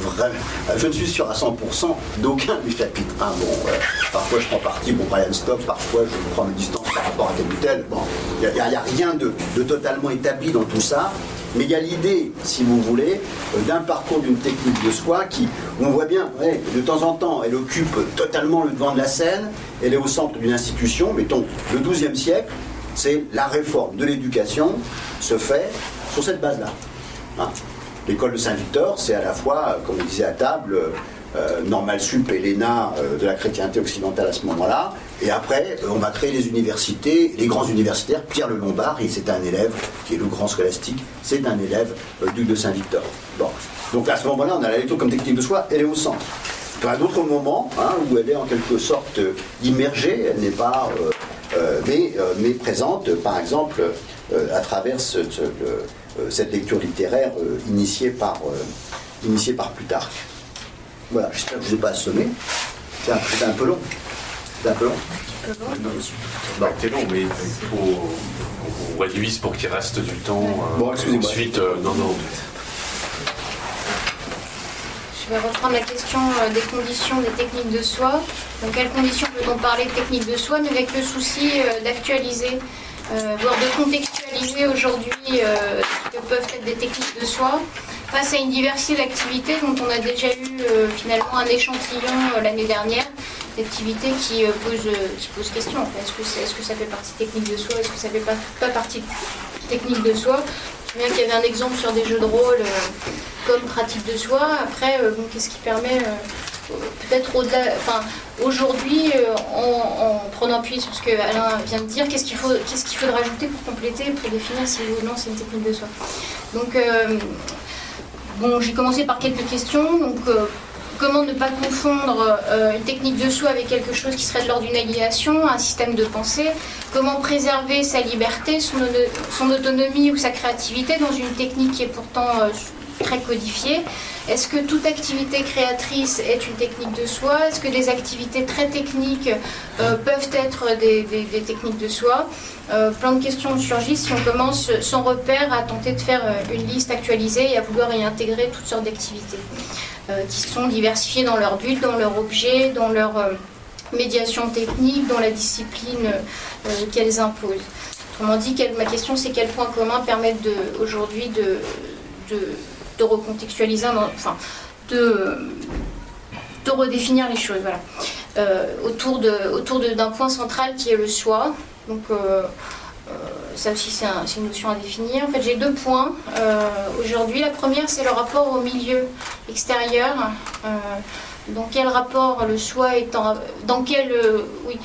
je ne suis sûr à 100% d'aucun des chapitres. Hein. Bon, euh, parfois je prends parti pour Brian Stop, parfois je prends mes distances par rapport à tel ou. Bon, il n'y a, rien de, totalement établi dans tout ça. Mais il y a l'idée, si vous voulez, d'un parcours d'une technique de soi qui, on voit bien, de temps en temps, elle occupe totalement le devant de la scène, elle est au centre d'une institution, mettons le XIIe siècle, c'est la réforme de l'éducation se fait sur cette base-là. Hein. L'école de Saint-Victor, c'est à la fois, comme on disait à table, euh, normal sup et l'ENA euh, de la chrétienté occidentale à ce moment-là. Et après, euh, on va créer les universités, les grands universitaires. Pierre le Lombard, c'est un élève qui est le grand scolastique, c'est un élève duc de Saint-Victor. Donc à ce moment-là, on a la lecture comme technique de soi, elle est au centre. Il y a d'autres moments hein, où elle est en quelque sorte immergée, elle n'est pas euh, euh, mais, présente, par exemple, euh, à travers cette lecture littéraire initiée, par, initiée par Plutarque. Voilà, j'espère que je n'ai pas assommé. C'est un, peu long. C'est un peu long. Bah, c'est long, mais il faut qu'on réduise pour qu'il reste du temps. bon, excusez-moi. Ensuite, non, non. Je vais reprendre la question euh, des conditions des techniques de soi. Dans quelles conditions peut-on parler de techniques de soi, mais avec le souci euh, d'actualiser, euh, voire de contextualiser aujourd'hui ce que peuvent être des techniques de soi face à une diversité d'activités dont on a déjà eu finalement un échantillon l'année dernière, d'activités qui, posent, qui question. Est-ce que, est, que, ça fait partie technique de soi Est-ce que ça fait pas, pas partie technique de soi? Souviens qu'il y avait un exemple sur des jeux de rôle comme pratique de soi. Après, euh, qu'est-ce qui permet euh, peut-être au-delà, enfin, aujourd'hui, euh, en, prenant appui sur ce que Alain vient de dire, qu'est-ce qu'il faut, qu'est-ce qu'il ajouter pour compléter, pour définir si ou non c'est une technique de soi. Donc, bon, j'ai commencé par quelques questions. Donc, comment ne pas confondre une technique de soi avec quelque chose qui serait de l'ordre d'une aliénation, un système de pensée? Comment préserver sa liberté, son, autonomie ou sa créativité dans une technique qui est pourtant très codifié. Est-ce que toute activité créatrice est une technique de soi? Est-ce que des activités très techniques euh, peuvent être des, techniques de soi? Euh, Plein de questions surgissent. Si on commence sans repère à tenter de faire euh, une liste actualisée et à vouloir y intégrer toutes sortes d'activités qui sont diversifiées dans leur but, dans leur objet, dans leur médiation technique, dans la discipline qu'elles imposent. Autrement dit, ma question c'est quels points communs permettent aujourd'hui de, de recontextualiser, enfin, de, redéfinir les choses. Voilà. Euh, autour d'un point central qui est le soi. Donc, euh, euh, ça aussi, c'est une notion à définir. En fait, j'ai deux points aujourd'hui. La première, c'est le rapport au milieu extérieur. dans quel rapport le soi est dans quel oui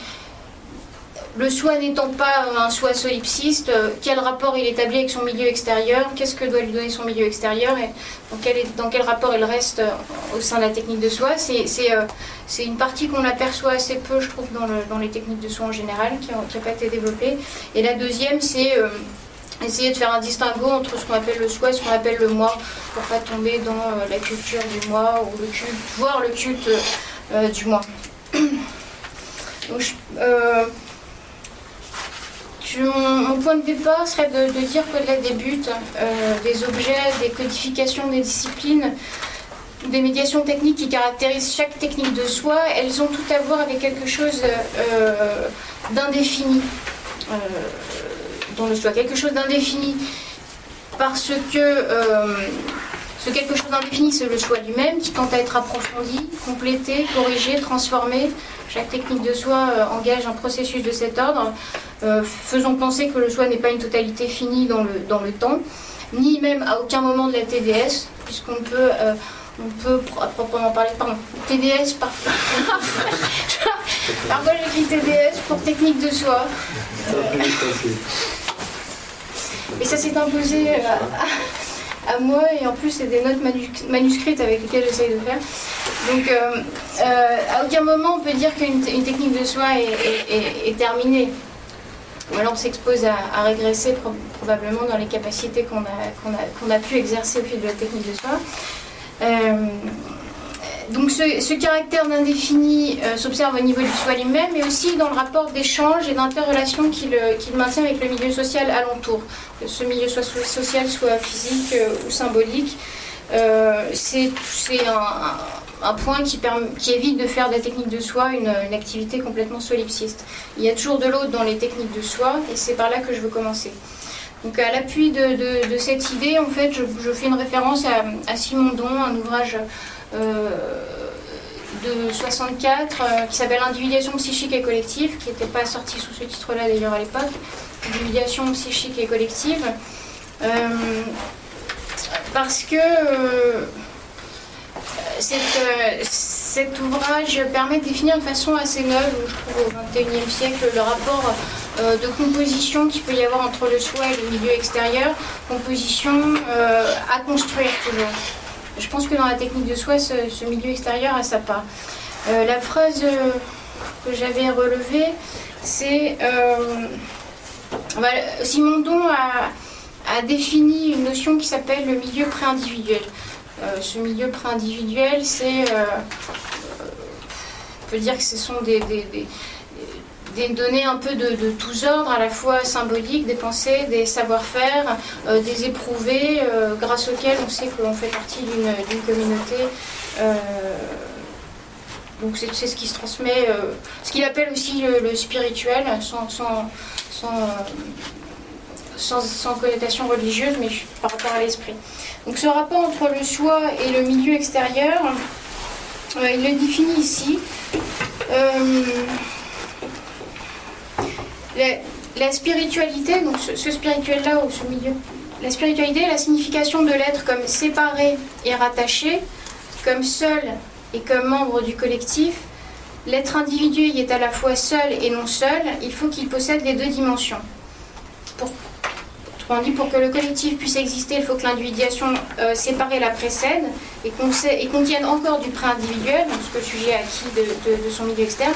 le soi n'étant pas un soi solipsiste, euh, quel rapport il établit avec son milieu extérieur, qu'est-ce que doit lui donner son milieu extérieur et dans quel, rapport il reste euh, au sein de la technique de soi. Euh, c'est une partie qu'on aperçoit assez peu, je trouve, dans, les techniques de soi en général, qui n'a pas été développée. Et la deuxième, c'est essayer de faire un distinguo entre ce qu'on appelle le soi et ce qu'on appelle le moi, pour pas tomber dans la culture du moi ou le culte, voire le culte du moi. [coughs] Donc, mon, point de départ serait de, dire qu'au-delà des buts, euh, des objets, des codifications, des disciplines, des médiations techniques qui caractérisent chaque technique de soi, elles ont tout à voir avec quelque chose euh, d'indéfini. Euh, dans le soi, quelque chose d'indéfini. Parce que Ce quelque chose d'indéfini, c'est le soi lui-même qui tente à être approfondi, complété, corrigé, transformé. Chaque technique de soi euh, engage un processus de cet ordre, euh, faisant penser que le soi n'est pas une totalité finie dans le, dans le temps, ni même à aucun moment de la TDS, puisqu'on peut, euh, on peut à proprement parler, pardon, TDS parfois. [laughs] parfois j'écris TDS pour technique de soi. Et ça s'est imposé à, à moi et en plus c'est des notes manus- manuscrites avec lesquelles j'essaye de faire. Donc euh, euh, à aucun moment on peut dire qu'une une technique de soi est, terminée. Ou alors on s'expose à, régresser pro- probablement dans les capacités qu'on a, a, a pu exercer au fil de la technique de soi. Euh, donc ce, caractère d'indéfini euh, s'observe au niveau du soi lui-même, mais aussi dans le rapport d'échange et d'interrelation qu'il euh, maintient avec le milieu social alentour. Que ce milieu soit so- social soit physique euh, ou symbolique. C'est un, point qui, évite de faire de la technique de soi une, activité complètement solipsiste. Il y a toujours de l'autre dans les techniques de soi, et c'est par là que je veux commencer. Donc à l'appui de, cette idée, en fait, je, fais une référence à, à Simondon, un ouvrage de 64 euh, qui s'appelle Individuation psychique et collective, qui n'était pas sorti sous ce titre-là d'ailleurs à l'époque. Individuation psychique et collective. Euh, parce que euh, euh, cet ouvrage permet de définir de façon assez neuve, je trouve, au XXIe siècle, le rapport euh, de composition qu'il peut y avoir entre le soi et le milieu extérieur, composition euh, à construire toujours. Je pense que dans la technique de soi, ce, milieu extérieur a sa part. Euh, la phrase euh, que j'avais relevée, c'est euh, voilà, Simondon a, défini une notion qui s'appelle le milieu pré-individuel. Ce milieu pré-individuel, c'est. on peut dire que ce sont des- des données un peu de, tous ordres, à la fois symboliques, des pensées, des savoir-faire, euh, des éprouvés, euh, grâce auxquels on sait que l'on fait partie d'une communauté. Euh, donc c'est ce qui se transmet, ce qu'il appelle aussi le, spirituel, sans, connotation religieuse, mais par rapport à l'esprit. Donc ce rapport entre le soi et le milieu extérieur, il le définit ici. La, spiritualité, donc ce, spirituel-là ou ce milieu, la spiritualité la signification de l'être comme séparé et rattaché, comme seul et comme membre du collectif. L'être individu y est à la fois seul et non seul, il faut qu'il possède les deux dimensions. Pour, autrement dit, pour que le collectif puisse exister, il faut que l'individuation euh, séparée la précède et, qu'on contienne encore du pré-individuel, donc ce que le sujet a acquis de son milieu externe,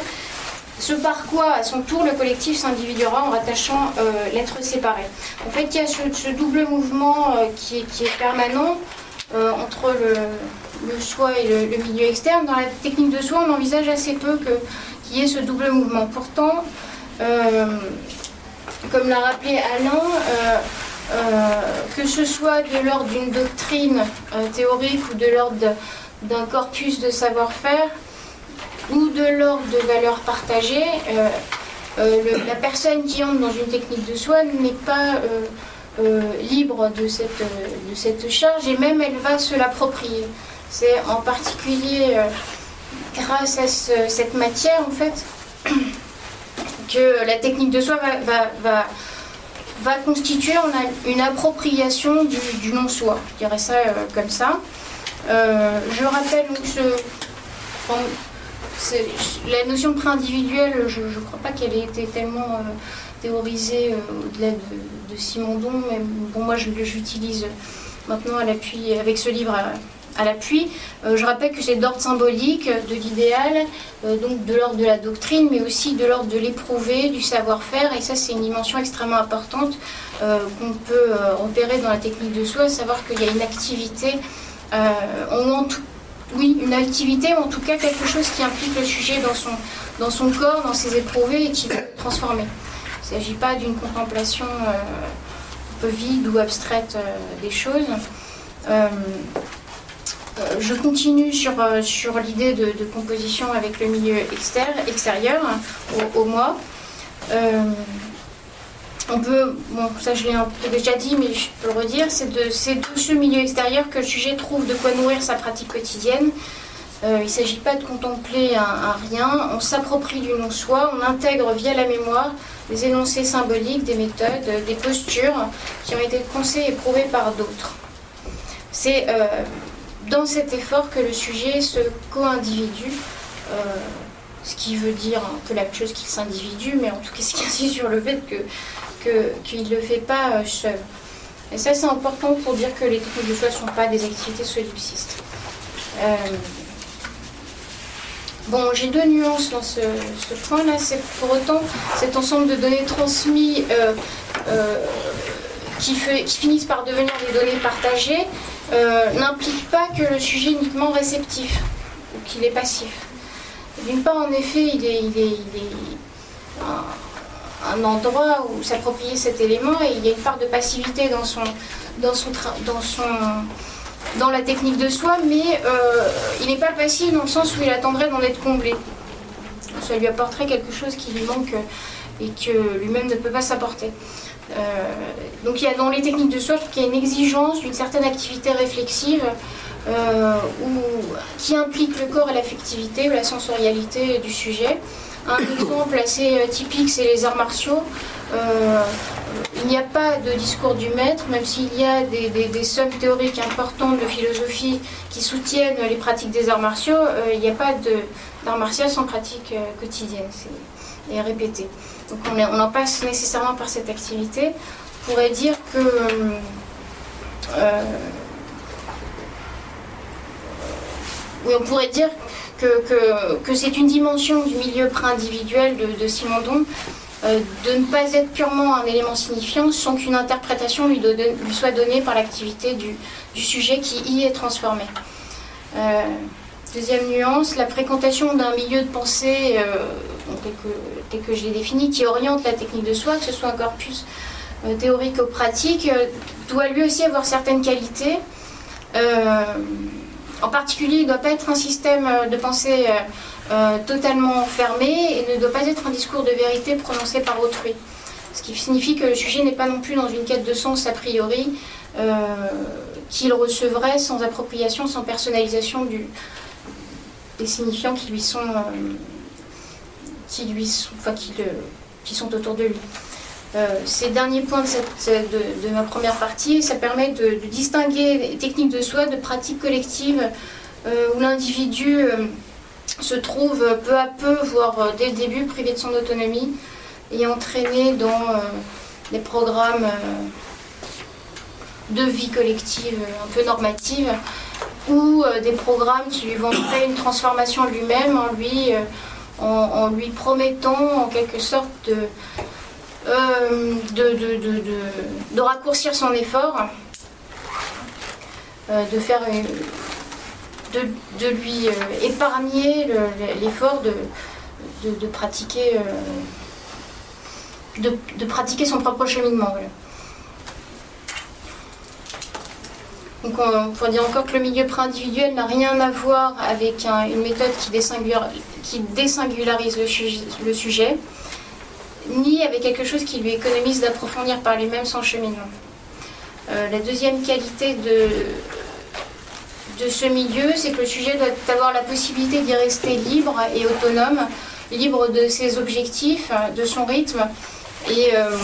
ce par quoi, à son tour, le collectif s'individuera en rattachant euh, l'être séparé. En fait, il y a ce, double mouvement euh, qui, est, permanent euh, entre le, soi et le, milieu externe. Dans la technique de soi, on envisage assez peu qu'il y ait ce double mouvement. Pourtant, comme l'a rappelé Alain, que ce soit de l'ordre d'une doctrine théorique ou de l'ordre d'un corpus de savoir-faire, ou de l'ordre de valeurs partagées, euh, euh, la personne qui entre dans une technique de soi n'est pas euh, libre de cette, de cette charge et même elle va se l'approprier. C'est en particulier grâce à ce- cette matière en fait [clears throat] que la technique de soi va, va, va, constituer une appropriation du, du non-soi. Je dirais ça comme ça. Je rappelle donc ce, la notion de pré-individuel, je ne crois pas qu'elle ait été tellement euh, théorisée euh, au-delà de, de Simondon, mais bon, moi je l'utilise maintenant à l'appui, avec ce livre à, l'appui. Euh, je rappelle que c'est d'ordre symbolique, de l'idéal, donc de l'ordre de la doctrine, mais aussi de l'ordre de l'éprouvé, du savoir-faire, et ça c'est une dimension extrêmement importante qu'on peut repérer dans la technique de soi, savoir qu'il y a une activité, on en tout oui, une activité en tout cas quelque chose qui implique le sujet dans son, corps, dans ses éprouvés et qui va le transformer. Il ne s'agit pas d'une contemplation euh, un peu vide ou abstraite euh, des choses. Euh, je continue sur, l'idée de, composition avec le milieu extérieur, au moi. On peut, bon, ça je l'ai déjà dit, mais je peux le redire, c'est de, de ce milieu extérieur que le sujet trouve de quoi nourrir sa pratique quotidienne. Euh, il ne s'agit pas de contempler un, rien, on s'approprie du non-soi, on intègre via la mémoire des énoncés symboliques, des méthodes, euh, des postures qui ont été pensées et prouvées par d'autres. C'est euh, dans cet effort que le sujet se co-individue, ce qui veut dire un peu la chose qu'il s'individue, mais en tout cas ce [laughs] insiste sur le fait que qu'il ne le fait pas euh, seul. Et ça, c'est important pour dire que les techniques de choix ne sont pas des activités solipsistes. Euh, Bon, j'ai deux nuances dans ce, point-là. C'est pour autant cet ensemble de données transmises euh, qui, finissent par devenir des données partagées n'implique pas que le sujet est uniquement réceptif ou qu'il est passif. D'une part, en effet, il est un, endroit où s'approprier cet élément et il y a une part de passivité dans son, dans son, dans son, dans la technique de soi, mais euh, il n'est pas passif dans le sens où il attendrait d'en être comblé. Ça lui apporterait quelque chose qui lui manque et que lui-même ne peut pas s'apporter. Euh, donc il y a dans les techniques de soi, je trouve qu'il y a une exigence d'une certaine activité réflexive euh, qui implique le corps et l'affectivité ou la sensorialité du sujet. Un exemple assez euh, typique, c'est les arts martiaux. Euh, il n'y a pas de discours du maître, même s'il y a des, sommes théoriques importantes de philosophie qui soutiennent les pratiques des arts martiaux, euh, il n'y a pas de- d'art martial sans pratique quotidienne et répétée. Donc on, est- en passe nécessairement par cette activité. On pourrait dire que oui, on pourrait dire que, c'est une dimension du milieu pré-individuel de, de Simondon euh, de ne pas être purement un élément signifiant sans qu'une interprétation lui, soit donnée par l'activité du, sujet qui y est transformé. Euh, deuxième nuance, la fréquentation d'un milieu de pensée euh, tel que, je l'ai défini, qui oriente la technique de soi, que ce soit un corpus théorique ou pratique, doit lui aussi avoir certaines qualités. En particulier, il ne doit pas être un système euh, de pensée euh, euh, totalement fermé et ne doit pas être un discours de vérité prononcé par autrui. Ce qui signifie que le sujet n'est pas non plus dans une quête de sens a priori, qu'il recevrait sans appropriation, sans personnalisation des signifiants qui lui sont, qui lui sont, enfin, qui sont autour de lui. Euh, ces derniers points de, de- ma première partie, ça permet de, distinguer les techniques de soi de pratiques collectives euh, où l'individu euh, se trouve peu à peu, voire dès le début, privé de son autonomie et entraîné dans des programmes de vie collective un peu normative ou des programmes qui lui venderaient une transformation lui-même en lui, en lui promettant en quelque sorte de, euh, de, de- de- de- raccourcir son effort, euh, de faire de, lui euh, épargner le- l'effort de, pratiquer de, pratiquer son propre cheminement. voilà. Donc on pourrait dire encore que le milieu pré-individuel n'a rien à voir avec un- une méthode qui, désingular- qui désingularise le sujet, ni avec quelque chose qui lui économise d'approfondir par lui-même son cheminement. Euh, la deuxième qualité de, de ce milieu, c'est que le sujet doit avoir la possibilité d'y rester libre et autonome, libre de ses objectifs, de son rythme. Et, euh,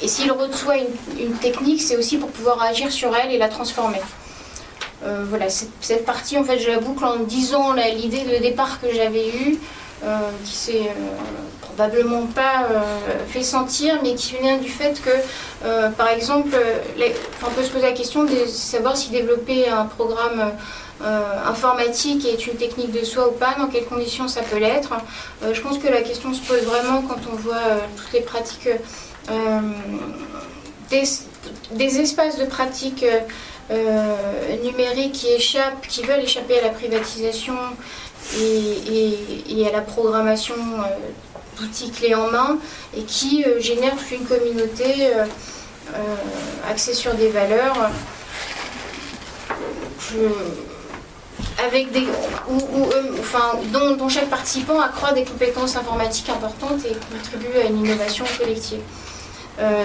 et s'il reçoit une, technique, c'est aussi pour pouvoir agir sur elle et la transformer. Euh, voilà, cette, cette partie, en fait, je la boucle en disant l'idée de départ que j'avais eue, qui s'est probablement pas euh, fait sentir, mais qui vient du fait que, euh, par exemple, on peut se poser la question de savoir si développer un programme euh, informatique est une technique de soi ou pas, dans quelles conditions ça peut l'être. Je pense que la question se pose vraiment quand on voit toutes les pratiques, des, espaces de pratiques euh, numériques qui échappent, qui veulent échapper à la privatisation et, à la programmation d'outils clés en main et qui euh, toute une communauté euh, euh, axée sur des valeurs. Avec des, euh, enfin, dont, chaque participant accroît des compétences informatiques importantes et contribue à une innovation collective.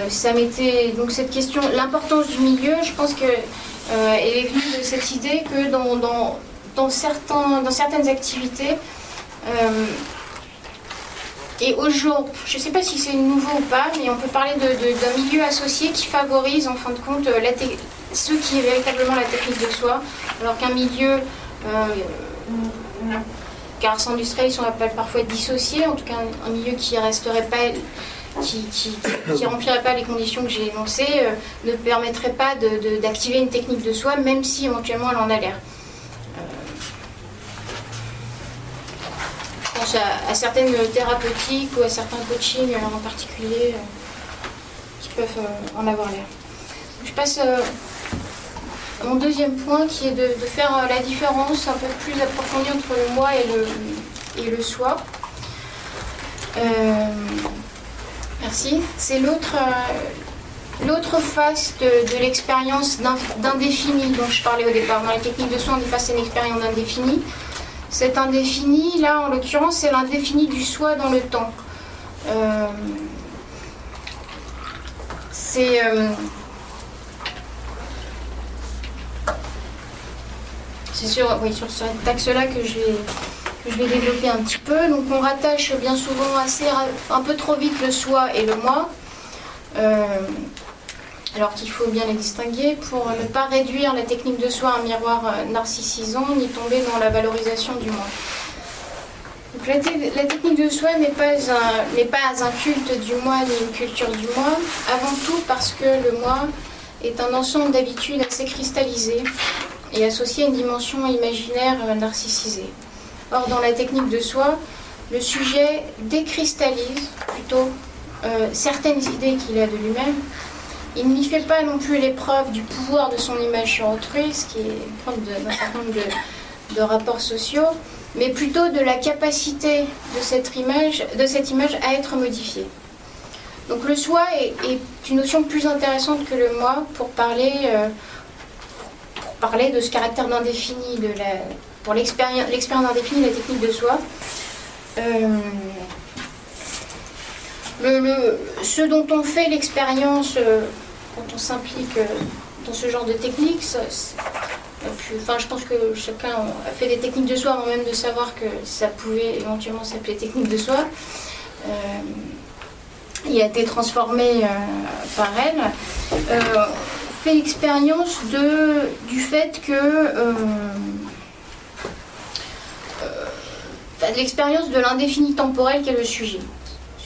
ça m'était donc cette question, l'importance du milieu, je pense que elle est venue de cette idée que dans, dans, dans, certains, dans certaines activités, et aujourd'hui, je ne sais pas si c'est nouveau ou pas, mais on peut parler d'un milieu associé qui favorise en fin de compte la ce qui est véritablement la technique de soi, alors qu'un milieu euh, car sans industriel, on appelle parfois dissocié, en tout cas un, milieu qui resterait pas, qui, qui, remplirait pas les conditions que j'ai énoncées, euh, ne permettrait pas d'activer une technique de soi, même si éventuellement elle en a l'air. Euh, je à, certaines thérapeutiques ou à certains coachings en particulier qui peuvent en avoir l'air. Je passe mon deuxième point qui est de, faire euh, la différence un peu plus approfondie entre le moi et le, et soi. Euh, merci. C'est l'autre euh, face de, l'expérience d'indéfini dont je parlais au départ. Dans les techniques de soi, on est face à une expérience d'indéfini. Cet indéfini, là, en l'occurrence, c'est l'indéfini du soi dans le temps. c'est c'est sur, oui, sur cet axe-là que je vais, je vais développer un petit peu. Donc on rattache bien souvent assez un peu trop vite le soi et le moi. Euh, alors qu'il faut bien les distinguer pour ne pas réduire la technique de soi à un miroir euh, narcissisant ni tomber dans la valorisation du moi. la, technique de soi n'est pas, un, pas un culte du moi ni une culture du moi, avant tout parce que le moi est un ensemble d'habitudes assez cristallisées et associé à une dimension imaginaire euh, narcissisée. Or, dans la technique de soi, le sujet décristallise plutôt euh, certaines idées qu'il a de lui-même. Il n'y fait pas non plus l'épreuve du pouvoir de son image sur autrui, ce qui est preuve d'un certain nombre de, rapports sociaux, mais plutôt de la capacité de cette image, de cette image à être modifiée. Donc le soi est, une notion plus intéressante que le moi pour parler euh, parler de ce caractère d'indéfini, de la, pour l'expérience indéfinie de la technique de soi. Euh, le, ce dont on fait l'expérience euh, quand on s'implique euh, dans ce genre de technique, enfin, je pense que chacun a fait des techniques de soi avant même de savoir que ça pouvait éventuellement s'appeler technique de soi. il a été transformé par elle fait l'expérience du fait que euh, euh, l'expérience de l'indéfini temporel qu'est le sujet.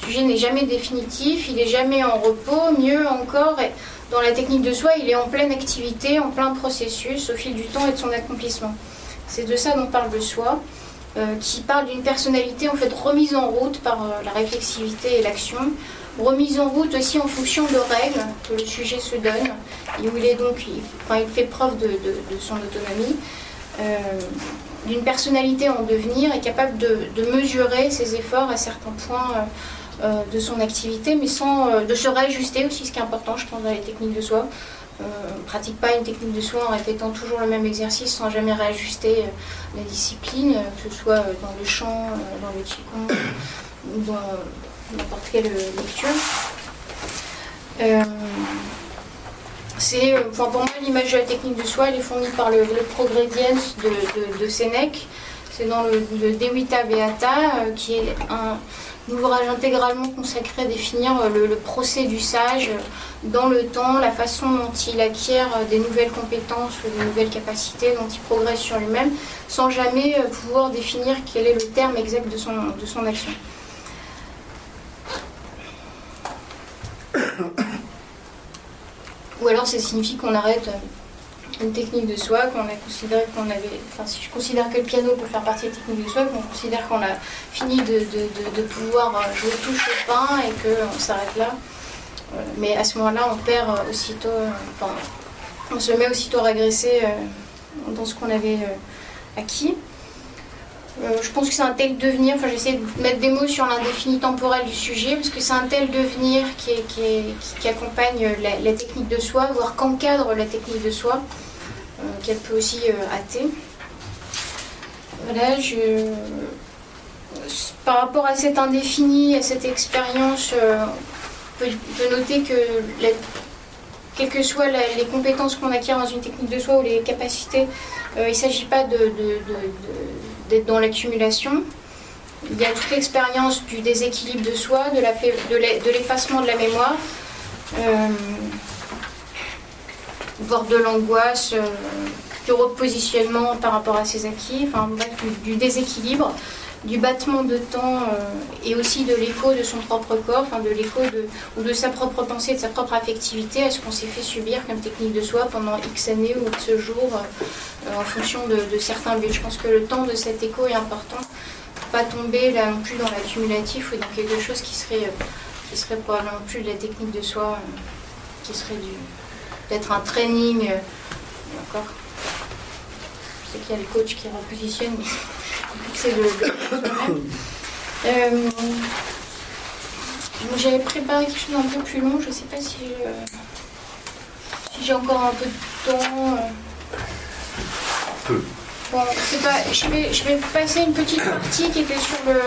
Le sujet n'est jamais définitif, il n'est jamais en repos, mieux encore, dans la technique de soi, il est en pleine activité, en plein processus au fil du temps et de son accomplissement. C'est de ça dont parle le soi, euh, qui parle d'une personnalité en fait remise en route par la réflexivité et l'action, remise en route aussi en fonction de règles que le sujet se donne, et où il est donc, enfin, il fait preuve de, son autonomie, euh, d'une personnalité en devenir et capable de, mesurer ses efforts à certains points euh, euh, de son activité, mais sans de se réajuster aussi, ce qui est important, je pense, dans les techniques de soi. on ne pratique pas une technique de soi en répétant toujours le même exercice sans jamais réajuster la discipline, que ce soit dans le chant, dans le qigong, [coughs] ou dans n'importe quelle lecture. Euh, c'est, pour moi, l'image de la technique de soi, elle est fournie par le, Progrediens de, de, Sénèque. C'est dans le, De Vita Beata, euh, qui est un, ouvrage intégralement consacré à définir euh, le, procès du sage dans le temps, la façon dont il acquiert des nouvelles compétences ou des nouvelles capacités, dont il progresse sur lui-même, sans jamais pouvoir définir quel est le terme exact de son, de son action. [coughs] Ou alors ça signifie qu'on arrête euh, une technique de soi, qu'on a considéré qu'on avait. Enfin, si je considère que le piano peut faire partie des techniques de soi, qu'on considère qu'on a fini de, pouvoir euh, jouer tout Chopin et qu'on s'arrête là. Euh, mais à ce moment-là, on perd aussitôt. Enfin, on se met aussitôt à régresser dans ce qu'on avait acquis. Euh, je pense que c'est un tel devenir, enfin j'essaie de mettre des mots sur l'indéfini temporel du sujet, parce que c'est un tel devenir qui, qui, accompagne la, technique de soi, voire qu'encadre la technique de soi, euh, qu'elle peut aussi euh, hâter. Voilà, par rapport à cet indéfini, à cette expérience peut, peut noter que quelles que soient les compétences qu'on acquiert dans une technique de soi ou les capacités, euh, il ne s'agit pas d'être dans l'accumulation. Il y a toute l'expérience du déséquilibre de soi, de l'effacement de la mémoire, euh, voire de l'angoisse, euh, du repositionnement par rapport à ses acquis, enfin du, déséquilibre, du battement de temps euh, et aussi de l'écho de son propre corps, enfin de l'écho de, ou de sa propre pensée, de sa propre affectivité à ce qu'on s'est fait subir comme technique de soi pendant X années ou X jours euh, en fonction de, certains buts. Je pense que le temps de cet écho est important pas tomber là non plus dans l'accumulatif ou dans quelque chose qui serait, qui serait probablement plus de la technique de soi, qui serait du peut-être un training. euh, et encore. Je sais qu'il y a les coachs qui repositionnent, mais le c'est soi-même. Euh, J'avais préparé quelque chose d'un peu plus long, je ne sais pas si, euh, si j'ai encore un peu de temps. Peu. Bon, c'est pas, je, vais, je vais passer une petite partie qui était sur le,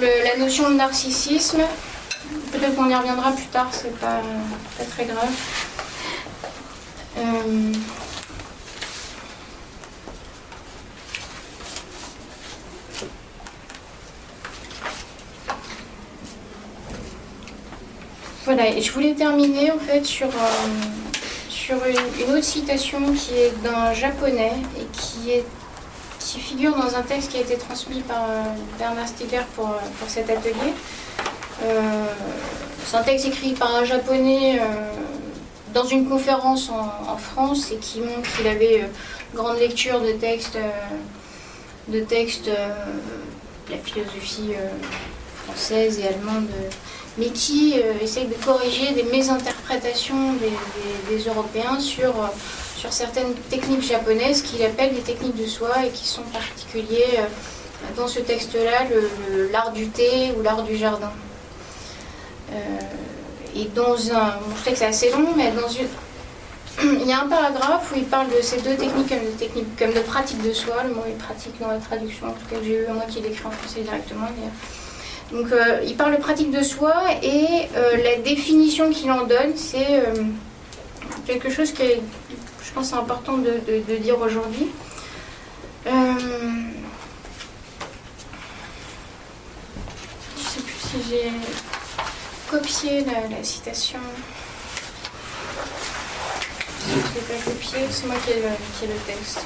le- la notion de narcissisme. Peut-être qu'on y reviendra plus tard, c'est pas, pas très grave. Euh, Voilà, et je voulais terminer en fait sur, euh, sur une, autre citation qui est d'un japonais et qui, est, qui figure dans un texte qui a été transmis par euh, Bernard Stiegler pour, pour cet atelier. C'est un texte écrit par un japonais dans une conférence en, France et qui montre qu'il avait euh, grande lecture de textes, euh, de textes euh, de la philosophie française et allemande, mais qui essaye de corriger des mésinterprétations des, Européens sur, sur certaines techniques japonaises qu'il appelle des techniques de soi et qui sont particuliers dans ce texte-là, l'art du thé ou l'art du jardin. Et dans un, bon, je sais que c'est assez long, mais dans une, [clears throat] il y a un paragraphe où il parle de ces deux techniques comme de, comme de pratique de soi. Le mot est pratique dans la traduction, en tout cas que j'ai eu moi qui l'écrit en français directement. mais- Donc euh, il parle de pratique de soi et euh, la définition qu'il en donne, c'est euh, quelque chose qui est, je pense, important de, de- de dire aujourd'hui. Euh, je sais plus si j'ai copié la, citation. Je ne l'ai pas copié, c'est moi qui ai le, texte.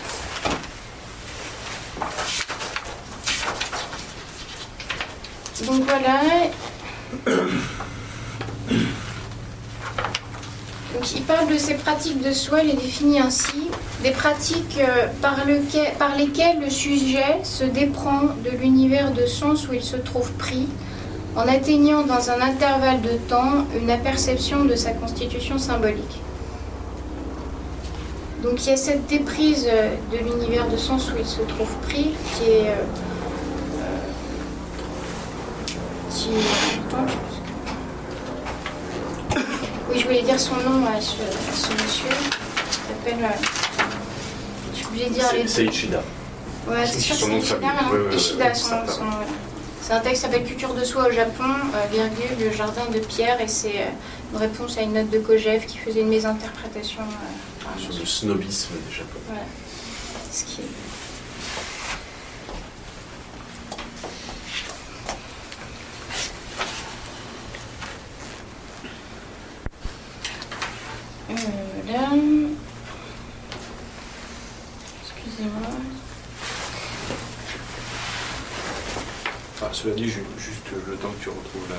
Donc voilà. Donc il parle de ces pratiques de soi, il les définit ainsi. Des pratiques euh, par lesquelles le sujet se déprend de l'univers de sens où il se trouve pris, en atteignant dans un intervalle de temps une aperception de sa constitution symbolique. Donc il y a cette déprise euh, de l'univers de sens où il se trouve pris qui est... euh, qui... Attends, je- Oui, je voulais dire son nom à ce, à ce monsieur. Il s'appelle... euh, Je de dire les C'est Ishida. Ouais, c'est sûr c'est Ishida, famille. hein. Ouais, ouais, ouais, Ishida, ouais, son- son-. C'est un texte qui s'appelle Culture de soi au Japon, euh, virgule, le jardin de pierre, et c'est euh, une réponse à une note de Kojève qui faisait une mésinterprétation. euh, un Sur le snobisme des Japonais. Voilà. Ce qui est- Euh, là. Excusez-moi. Enfin, cela dit, ju- juste le temps que tu retrouves la.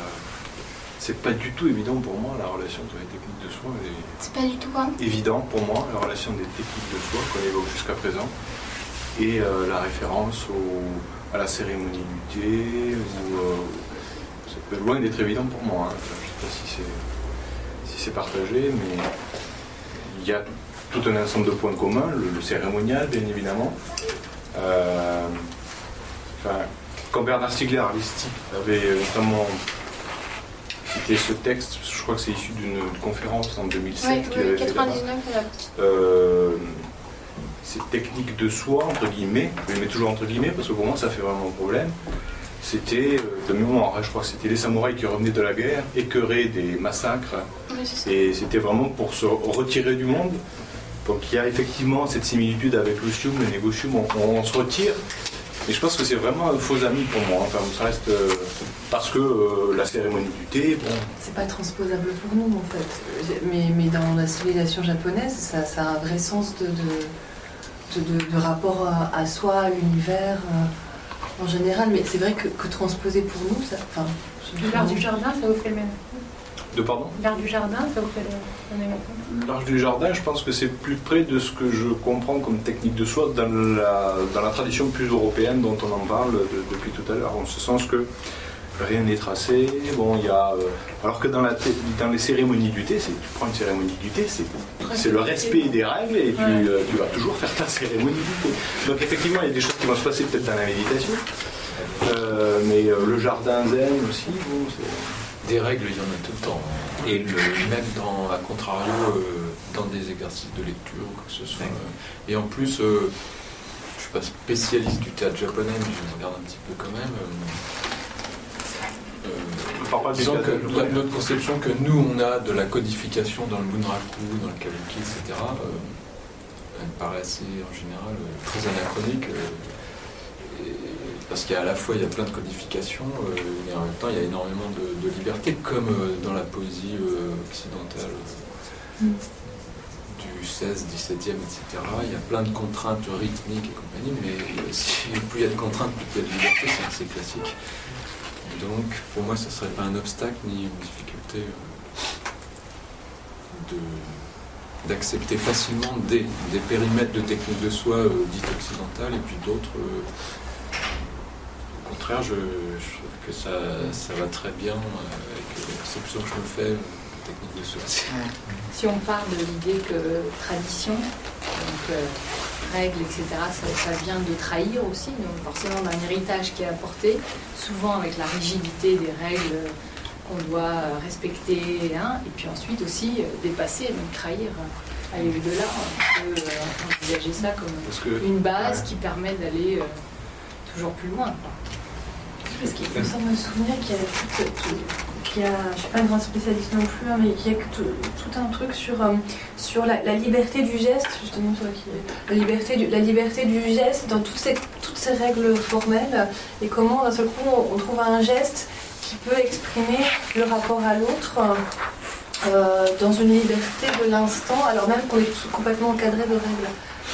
C'est pas du tout évident pour moi la relation entre les techniques de soi et C'est pas du tout quoi? évident pour moi la relation des techniques de soi qu'on évoque jusqu'à présent et euh, la référence au- à la cérémonie du thé ou euh, ça peut loin d'être évident pour moi. hein. Je sais pas si c'est si c'est partagé, mais il y a tout un ensemble de points communs, le, le cérémonial bien évidemment. Euh, enfin, quand Bernard Stiegler listique, avait notamment cité ce texte, je crois que c'est issu d'une conférence en 2007 Oui, qu'il avait fait là-bas. 99, voilà. Euh, ces techniques de soi, entre guillemets, je mets toujours entre guillemets parce que pour moi ça fait vraiment problème, c'était euh, de mémoire, hein, je crois que c'était les samouraïs qui revenaient de la guerre, écœurés des massacres, Oui, et c'était vraiment pour se retirer du monde. Donc il y a effectivement cette similitude avec le sium, le négocium, on, on se retire. Et je pense que c'est vraiment un faux ami pour moi. Enfin, ça reste euh, parce que euh, la cérémonie du thé, bon, C'est pas transposable pour nous en fait. Mais, mais dans la civilisation japonaise, ça, ça a un vrai sens de, de, de- de- de rapport à, à soi, à l'univers euh, en général. Mais c'est vrai que, que transposer pour nous, ça. Enfin, L'art du jardin, ça vous fait le même. De pardon. L'art du jardin, ça vous fait le. L'art du jardin, je pense que c'est plus près de ce que je comprends comme technique de soie dans la, dans la tradition plus européenne dont on en parle de- depuis tout à l'heure, en ce sens que rien n'est tracé. Bon, il y a, euh, alors que dans, la dans les cérémonies du thé, tu prends une cérémonie du thé, c'est, c'est le respect des règles et tu, Ouais. euh, tu vas toujours faire ta cérémonie du thé. Donc effectivement, il y a des choses qui vont se passer peut-être dans la méditation, Euh, mais euh, le jardin zen aussi, bon, c'est... Des règles, il y en a tout le temps. Et le- même dans, à contrario, euh, dans des exercices de lecture ou quoi que ce soit. euh, et en plus, euh, je suis pas spécialiste du théâtre japonais, mais je regarde un petit peu quand même. euh, euh, pas disons que notre conception que nous, on a de la codification dans le bunraku, dans le kabuki, etc., euh, elle me paraît assez, en général, euh, très anachronique. euh, et- parce qu'à la fois il y a plein de codifications euh, et en même temps il y a énormément de, de liberté, comme euh, dans la poésie euh, occidentale Mm. du 16, 17e, etc. Il y a plein de contraintes rythmiques et compagnie, mais [laughs] si plus il y a de contraintes, plus il y a de liberté, c'est assez classique. Donc pour moi ça serait pas un obstacle ni une difficulté de d'accepter facilement des, des périmètres de techniques de soi dites occidentales et puis d'autres au contraire, je, je trouve que ça, ça va très bien euh, avec la conception que je me fais euh, de technique de soi. Si on part de l'idée que tradition, donc euh, règles, etc., ça, ça vient de trahir aussi, donc forcément d'un héritage qui est apporté, souvent avec la rigidité des règles qu'on doit euh, respecter, hein, et puis ensuite aussi euh, dépasser, donc trahir, euh, aller au-delà. On peut euh, envisager ça comme que une base Ouais. qui permet d'aller euh, toujours plus loin. quoi. Parce qu'il me semble me souvenir qu'il y a, je suis pas une grande spécialiste non plus, hein, mais qu'il y a tout, un truc sur, euh, sur la, liberté du geste, justement, sur la, la liberté du, la liberté du geste dans toutes ces, toutes ces règles formelles, et comment d'un seul coup on, trouve un geste qui peut exprimer le rapport à l'autre euh, dans une liberté de l'instant, alors même qu'on est complètement encadré de règles.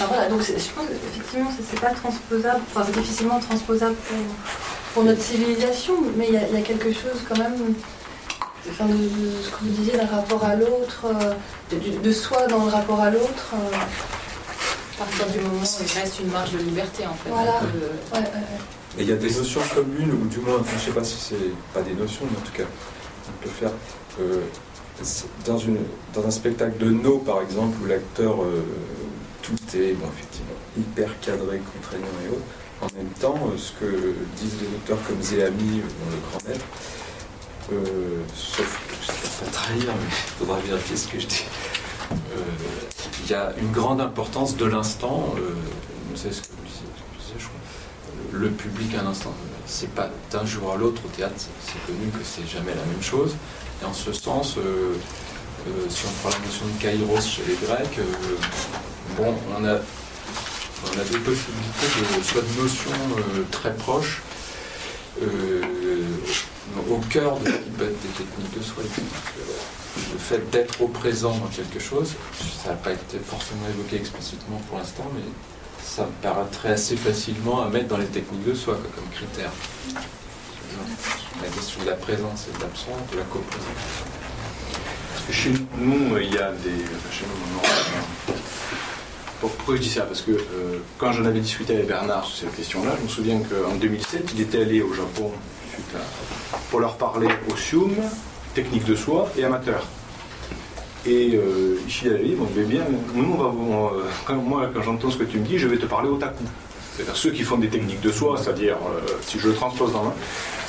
Voilà, donc je pense qu'effectivement, c'est pas transposable, enfin c'est difficilement transposable pour, pour notre civilisation, mais il y, a- il y a quelque chose quand même enfin, de, de ce que vous disiez d'un rapport à l'autre, euh, de, soi dans le rapport à l'autre. euh, À partir du moment où il reste une marge de liberté, en fait. Voilà. on peut- ouais, ouais, ouais. Et il y a des notions communes, ou du moins, enfin, je sais pas si c'est pas des notions, mais en tout cas, on peut faire euh, dans, une, dans un spectacle de No, par exemple, où l'acteur, euh, tout est bon, effectivement hyper cadré, contraignant et autres. En même temps, euh, ce que disent les auteurs comme Zéami euh, dans Le Grand Maître, euh, sauf que je ne pas trahir, mais il faudra vérifier ce que je dis. Il y a une grande importance de l'instant. euh, ce que vous disiez, je crois. Le public à l'instant. C'est pas d'un jour à l'autre au théâtre, c'est- connu que c'est jamais la même chose. Et en ce sens, si on prend la notion de kairos chez les Grecs, bon, on a, on a des possibilités de, soit de notions euh, très proches, euh, au cœur de ce qui peut être des techniques de soi. Le fait d'être au présent dans quelque chose, ça n'a pas été forcément évoqué explicitement pour l'instant, mais ça me paraîtrait assez facilement à mettre dans les techniques de soi comme critère. La question de la présence et de l'absence, de la coprésence. Chez nous, euh, il y a des. Pour- Pourquoi je dis ça? Parce que euh, quand j'en avais discuté avec Bernard sur cette question-là, je me souviens qu'en 2007, il était allé au Japon pour leur parler au SIUM, technique de soi et amateur. Et euh, Ishida lui, bon, ben bien, nous, euh, moi, quand j'entends ce que tu me dis, je vais te parler au taku. C'est-à-dire ceux qui font des techniques de soi, c'est-à-dire, si je le transpose dans l'un,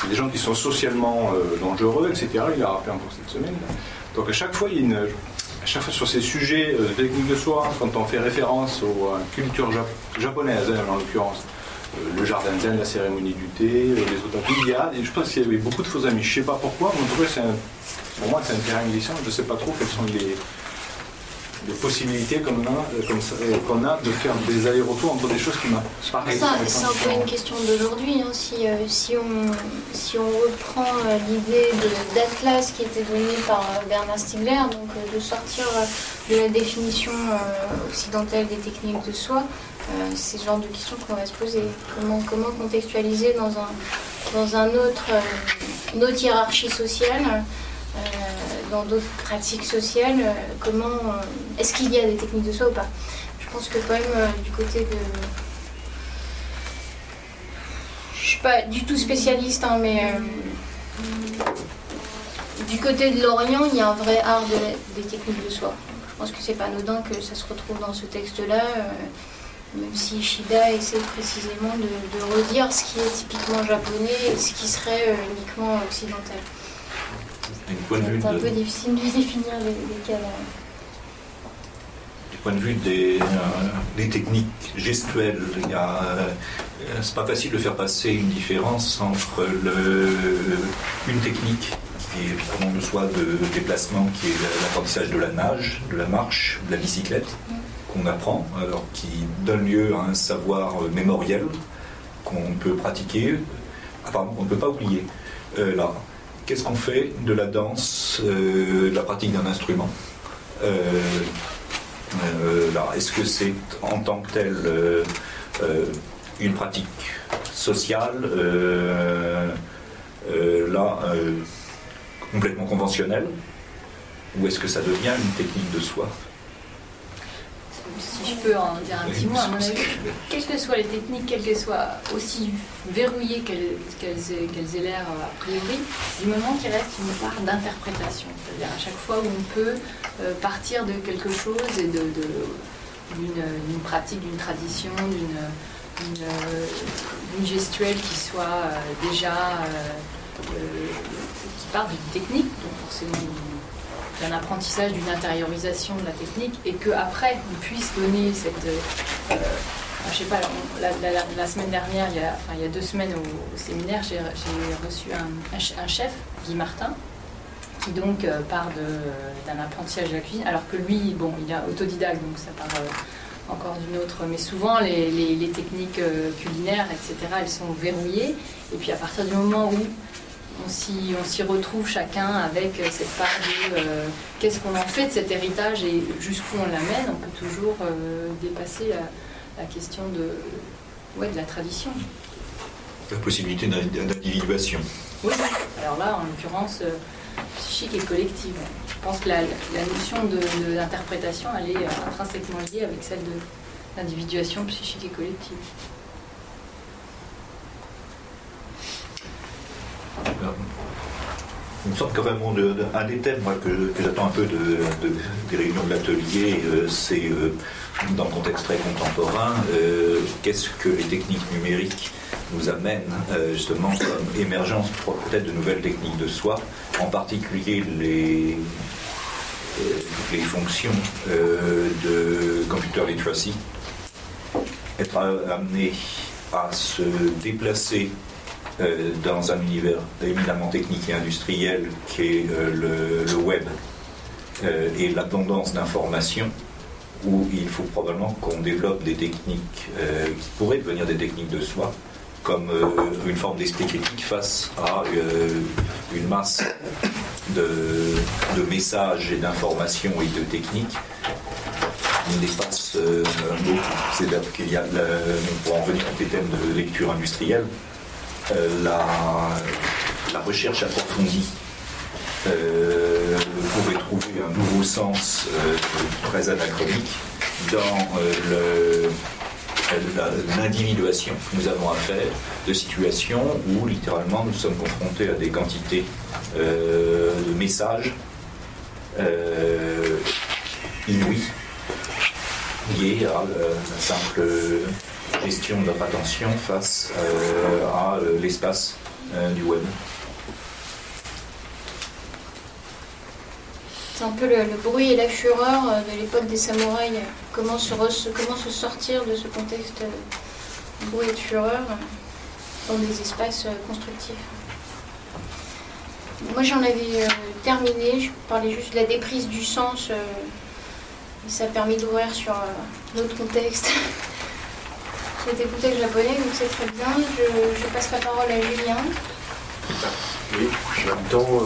c'est des gens qui sont socialement dangereux, etc. Il a rappelé encore cette semaine. Donc à chaque fois, il y a une, à chaque fois sur ces sujets euh, de technique de soi, quand on fait référence aux, à la culture jap- japonaise, hein, en l'occurrence, euh, le jardin zen, la cérémonie du thé, euh, les autopsies. Il y a, je pense qu'il y avait beaucoup de faux amis. Je ne sais pas pourquoi, mais en tout cas, pour moi, c'est un terrain glissant. Je ne sais pas trop quelles sont les, les possibilités qu'on a, euh, comme ça, euh, qu'on a de faire des allers-retours entre des choses qui m'a paru Ça, c'est un peu une question d'aujourd'hui. hein. Si, euh, si, on, si on reprend euh, l'idée de- d'Atlas qui était donnée par euh, Bernard Stiegler, donc de sortir de la définition occidentale des techniques de soi, c'est le genre de questions qu'on va se poser. Comment, comment contextualiser dans, un, dans un autre, une autre hiérarchie sociale dans d'autres pratiques sociales, euh, comment euh, est-ce qu'il y a des techniques de soi ou pas? Je pense que quand même euh, du côté de je suis pas du tout spécialiste, hein, mais euh, du côté de l'Orient, il y a un vrai art des techniques de soi. Je pense que c'est pas anodin que ça se retrouve dans ce texte-là, euh, même si Ishida essaie précisément de, redire ce qui est typiquement japonais et ce qui serait euh, uniquement occidental. Du point de vue C'est un de- peu difficile de [laughs] définir les, les cas. Du point de vue des, euh, des techniques gestuelles, euh, c'est pas facile de faire passer une différence entre le, une technique qui est vraiment le soit de déplacement, qui est l'apprentissage de la nage, de la marche, de la bicyclette, qu'on apprend, alors qui donne lieu à un savoir mémoriel qu'on peut pratiquer, ah, pardon, qu'on ne peut pas oublier. Euh, là, qu'est-ce qu'on fait de la danse, euh, de la pratique d'un instrument Euh, euh, Est-ce que c'est en tant que tel une pratique sociale, là, complètement conventionnelle, ou est-ce que ça devient une technique de soi? Si je peux en dire un petit mot, à mon avis, quelles que soient les techniques, quelles qu'elles soient aussi verrouillées qu'elles aient, l'air euh, a priori, du moment qu'il reste une part d'interprétation. C'est-à-dire à chaque fois où on peut euh, partir de quelque chose et de, d'une, pratique, d'une tradition, d'une, gestuelle qui soit euh, déjà qui part d'une technique, donc forcément d'un apprentissage, d'une intériorisation de la technique, et qu'après on puisse donner cette. euh, euh, je sais pas, la, semaine dernière, il y a, enfin, il y a deux semaines au, séminaire, j'ai reçu un, un ch- un chef, Guy Martin, qui donc euh, part d'un apprentissage de la cuisine, alors que lui, bon, il est autodidacte, donc ça part encore d'une autre, mais souvent les, techniques culinaires, etc., elles sont verrouillées, et puis à partir du moment où on s'y on s'y retrouve chacun avec euh, cette part de euh, qu'est-ce qu'on en fait de cet héritage et jusqu'où on l'amène, on peut toujours euh, dépasser la, la question de, ouais, de la tradition. La possibilité d'in- d'individuation. Oui, alors là, en l'occurrence, euh, psychique et collective. Je pense que la, la notion de- de- d'interprétation, elle est intrinsèquement liée avec celle de l'individuation psychique et collective. Il me semble que de- un des thèmes que, j'attends un peu de, de- des réunions de l'atelier, euh, c'est euh, dans le contexte très contemporain, euh, qu'est-ce que les techniques numériques nous amènent euh, justement comme émergence peut-être de nouvelles techniques de soi, en particulier les, euh, les fonctions euh, de computer literacy, être amené à se déplacer euh, dans un univers éminemment technique et industriel qui est euh, le, web euh, et l'abondance d'informations, où il faut probablement qu'on développe des techniques euh, qui pourraient devenir des techniques de soi, comme euh, une forme d'esprit critique face à euh, une masse de, messages et d'informations et de techniques qui dépasse euh, beaucoup. C'est-à-dire qu'il y a, pour en revenir à tes thèmes de lecture industrielle, euh, la, la recherche approfondie euh, pourrait trouver un nouveau sens euh, très anachronique dans euh, l'individuation que nous avons à faire de situations où littéralement nous sommes confrontés à des quantités euh, de messages euh, inouïs liés à euh, la simple gestion de notre attention face euh, à euh, l'espace euh, du web. C'est un peu le, bruit et la fureur euh, de l'époque des samouraïs. Comment se, comment se sortir de ce contexte euh, bruit et de fureur dans des espaces constructifs? Moi j'en avais terminé, je parlais juste de la déprise du sens. ça a permis d'ouvrir sur d'autres contextes. [laughs] J'ai écouté le japonais, donc c'est très bien. Je, passe la parole à Julien. Oui, en même temps,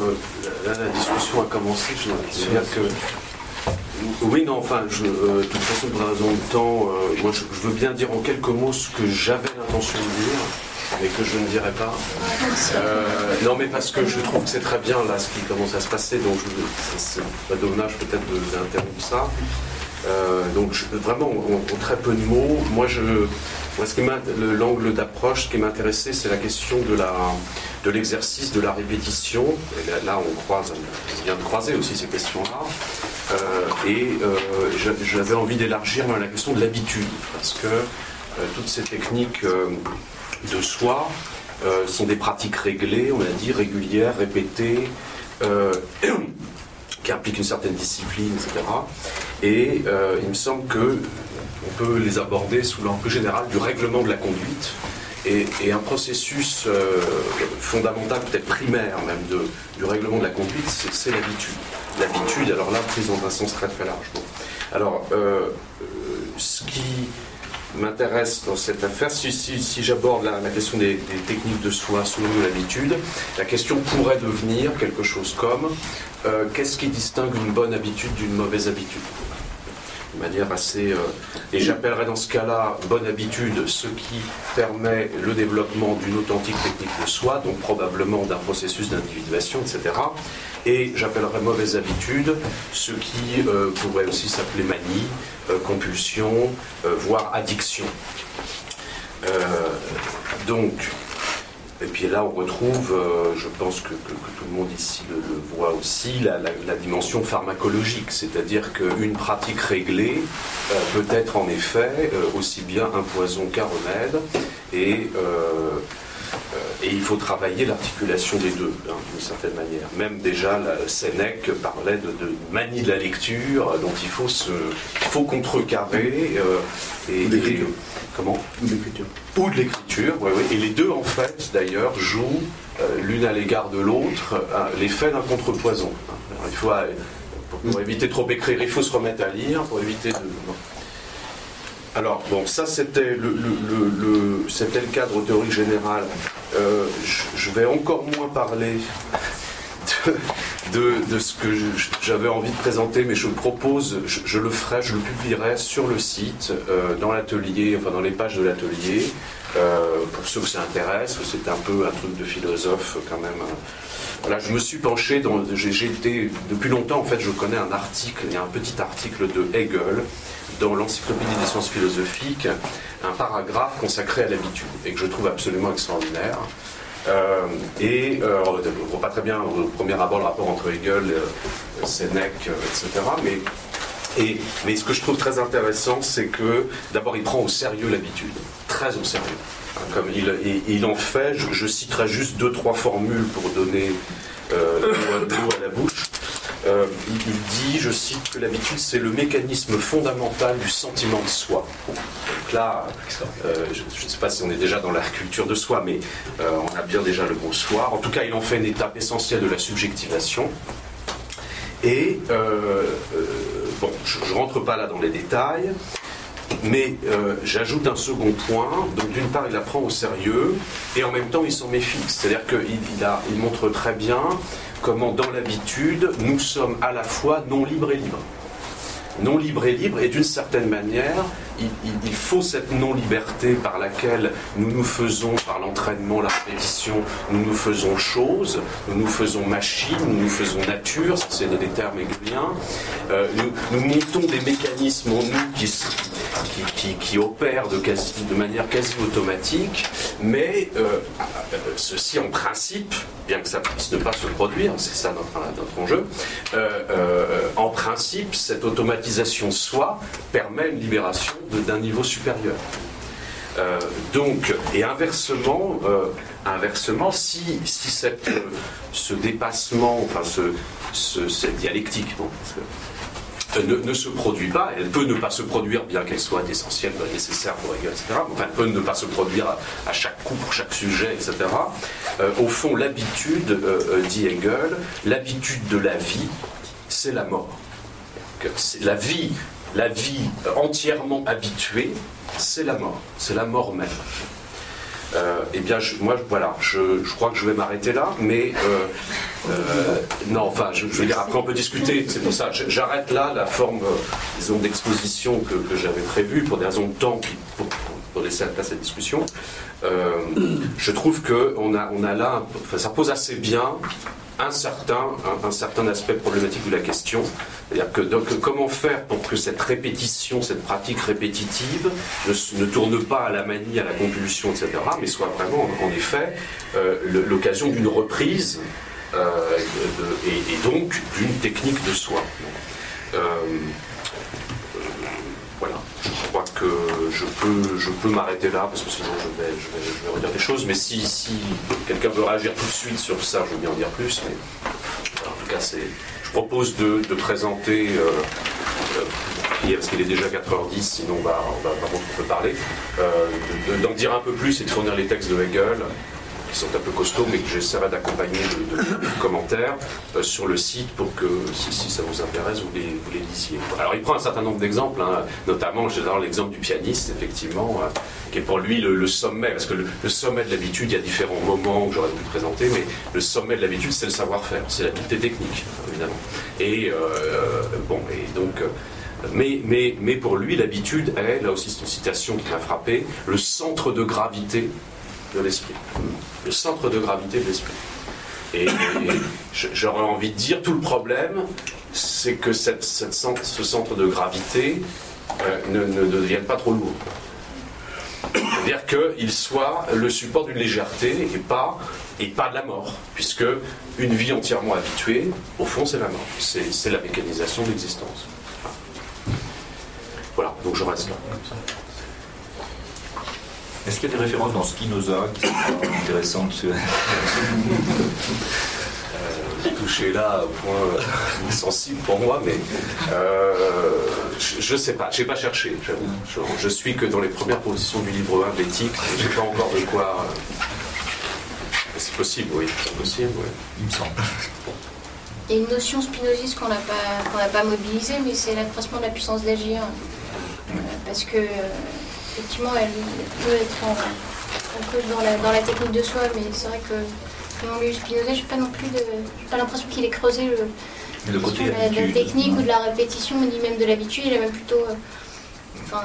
là la discussion a commencé. Je veux dire que oui, non, enfin, je, euh, de toute façon, pour la raison de temps, euh, moi, je, veux bien dire en quelques mots ce que j'avais l'intention de dire, mais que je ne dirai pas. Euh, non, mais parce que je trouve que c'est très bien là ce qui commence à se passer, donc c'est pas dommage peut-être d'interrompre ça. donc vraiment, en, très peu de mots, moi, je, l'angle d'approche, ce qui m'intéressait, c'est la question de l'exercice de la répétition. Là, on croise, on vient de croiser aussi ces questions-là. Euh, et euh, j'avais envie d'élargir la question de l'habitude, parce que euh, toutes ces techniques de soi sont des pratiques réglées, on a dit, régulières, répétées, [coughs] qui impliquent une certaine discipline, etc. Et il me semble que on peut les aborder sous l'angle général du règlement de la conduite, et, un processus fondamental, peut-être primaire même, du règlement de la conduite, c'est l'habitude l'habitude, alors là, prise dans un sens très très large. Alors, euh, euh, ce qui m'intéresse dans cette affaire, si, j'aborde la, question des, techniques de soi selon l'habitude, la question pourrait devenir quelque chose comme euh, qu'est-ce qui distingue une bonne habitude d'une mauvaise habitude? Manière assez. et j'appellerais dans ce cas-là bonne habitude ce qui permet le développement d'une authentique technique de soi, donc probablement d'un processus d'individuation, etc et j'appellerais mauvaise habitude ce qui euh, pourrait aussi s'appeler manie, euh, compulsion, euh, voire addiction. donc, et puis là on retrouve, je pense que, tout le monde ici le, voit aussi, la, dimension pharmacologique, c'est-à-dire qu'une pratique réglée peut être en effet aussi bien un poison qu'un remède, et euh, et il faut travailler l'articulation des deux, hein, d'une certaine manière. Même déjà, la, Sénèque parlait de, manie de la lecture, dont il faut, se, faut contrecarrer. Euh, et, l'écriture. Comment Ou de l'écriture. Ou de l'écriture, oui, oui. Et les deux, en fait, d'ailleurs, jouent euh, l'une à l'égard de l'autre l'effet d'un contrepoison. il faut, pour, éviter de trop écrire, il faut se remettre à lire, pour éviter de. Alors, bon, ça c'était le, le, cadre théorique général. Euh, je, vais encore moins parler de, ce que j'avais envie de présenter, mais je propose, je, le ferai, je le publierai sur le site, euh, dans l'atelier, enfin dans les pages de l'atelier, euh, pour ceux que ça intéresse, c'est un peu un truc de philosophe quand même. Voilà, je me suis penché, j'ai été, depuis longtemps en fait, je connais un article, il y a un petit article de Hegel, dans l'Encyclopédie des sciences philosophiques un paragraphe consacré à l'habitude et que je trouve absolument extraordinaire. Euh, et euh, on ne voit pas très bien au premier abord le rapport entre Hegel, euh, Sénèque, etc. Mais, ce que je trouve très intéressant, c'est que d'abord il prend au sérieux l'habitude, très au sérieux. Comme il, en fait, je, citerai juste deux, trois formules pour donner l'eau à la bouche. Euh, il dit, je cite, que l'habitude, c'est le mécanisme fondamental du sentiment de soi. Donc là, euh, je ne sais pas si on est déjà dans la culture de soi, mais euh, on a bien déjà le mot soi. En tout cas, il en fait une étape essentielle de la subjectivation. Et, bon, je ne rentre pas là dans les détails, mais j'ajoute un second point. Donc, d'une part, il la prend au sérieux, et en même temps, il s'en méfie. C'est-à-dire qu'il il montre très bien comment dans l'habitude, nous sommes à la fois non libres et libres. Non libre et libre, et d'une certaine manière, il, faut cette non-liberté par laquelle nous nous faisons, par l'entraînement, la répétition, nous nous faisons choses, nous nous faisons machine, nous nous faisons nature, c'est des termes hegeliens. Euh, nous, montons des mécanismes en nous qui, opèrent de, manière quasi automatique, mais euh, ceci en principe, bien que ça puisse ne pas se produire, c'est ça notre, notre enjeu, euh, en principe, cette automatisation soi permet une libération d'un niveau supérieur. Euh, donc, et inversement, euh, inversement si, si cette, ce dépassement, enfin ce, cette dialectique, ne, se produit pas. Elle peut ne pas se produire, bien qu'elle soit essentielle, nécessaire pour Hegel, etc. Enfin, elle peut ne pas se produire à, à chaque coup, pour chaque sujet, etc. Euh, au fond, l'habitude, euh, euh, dit Hegel, l'habitude de la vie, c'est la mort. La vie, la vie entièrement habituée, c'est la mort, c'est la mort même. Euh, eh bien, je- moi, voilà, je, crois que je vais m'arrêter là, mais euh, euh, non, enfin, je, je veux dire, après on peut discuter, c'est pour ça, j'arrête là la forme, disons, d'exposition que, j'avais prévue pour des raisons de temps, pour, laisser la place à la discussion. Je trouve que on a, on a là, ça pose assez bien un certain, un, certain aspect problématique de la question. Donc, comment faire pour que cette répétition, cette pratique répétitive ne, tourne pas à la manie, à la compulsion, etc., mais soit vraiment, en effet, euh, l'occasion d'une reprise euh, et, donc d'une technique de soi. Euh, je crois que je peux, je peux m'arrêter là parce que sinon je vais, je vais, redire des choses. Mais si, si quelqu'un veut réagir tout de suite sur ça, je veux bien en dire plus. Mais en tout cas, c'est, je propose de, de présenter, euh, euh, parce qu'il est déjà 4h10, sinon bah, on va, contre on peut parler, euh, de- de- d'en dire un peu plus et de fournir les textes de Hegel qui sont un peu costauds, mais que j'essaierai d'accompagner de, commentaires euh, sur le site pour que, si, ça vous intéresse, vous les, lisiez. Alors, il prend un certain nombre d'exemples, hein, notamment, j'adore l'exemple du pianiste, effectivement, euh, qui est pour lui le, sommet, parce que le, le sommet de l'habitude, il y a différents moments que j'aurais pu présenter, mais le sommet de l'habitude, c'est le savoir-faire, c'est l'habileté technique, évidemment. Et, euh, bon, et donc. euh, mais, mais, mais pour lui, l'habitude est, là aussi c'est une citation qui m'a frappé, le centre de gravité de l'esprit. Le centre de gravité de l'esprit. Et, j'aurais envie de dire, tout le problème, c'est que cette, ce centre de gravité euh, ne, ne devienne pas trop lourd. C'est-à-dire qu'il soit le support d'une légèreté et pas, et pas de la mort, puisque une vie entièrement habituée, au fond, c'est la mort. C'est la mécanisation de l'existence. Voilà, donc je reste là. Est-ce qu'il y a des références dans Spinoza qui sont intéressantes J'ai touché là au point euh, sensible pour moi, mais euh, je, je sais pas, j'ai pas cherché, j'avoue. Je, je suis que dans les premières positions du livre 1 de l'éthique, j'ai pas encore de quoi. euh, C'est possible, oui, c'est possible, oui. Il me semble. Il y a une notion spinoziste qu'on n'a pas, qu'on pas mobilisée, mais c'est l'accroissement de la puissance d'agir. Euh, parce que, euh, effectivement, elle peut être en, en cause dans la, dans la technique de soi, mais c'est vrai que, ayant lu Spinoza, je n'ai pas non plus de, pas l'impression qu'il ait creusé le, Le côté de la, de la habitude. technique ou de la répétition, ni même de l'habitude. Il a même plutôt euh, enfin,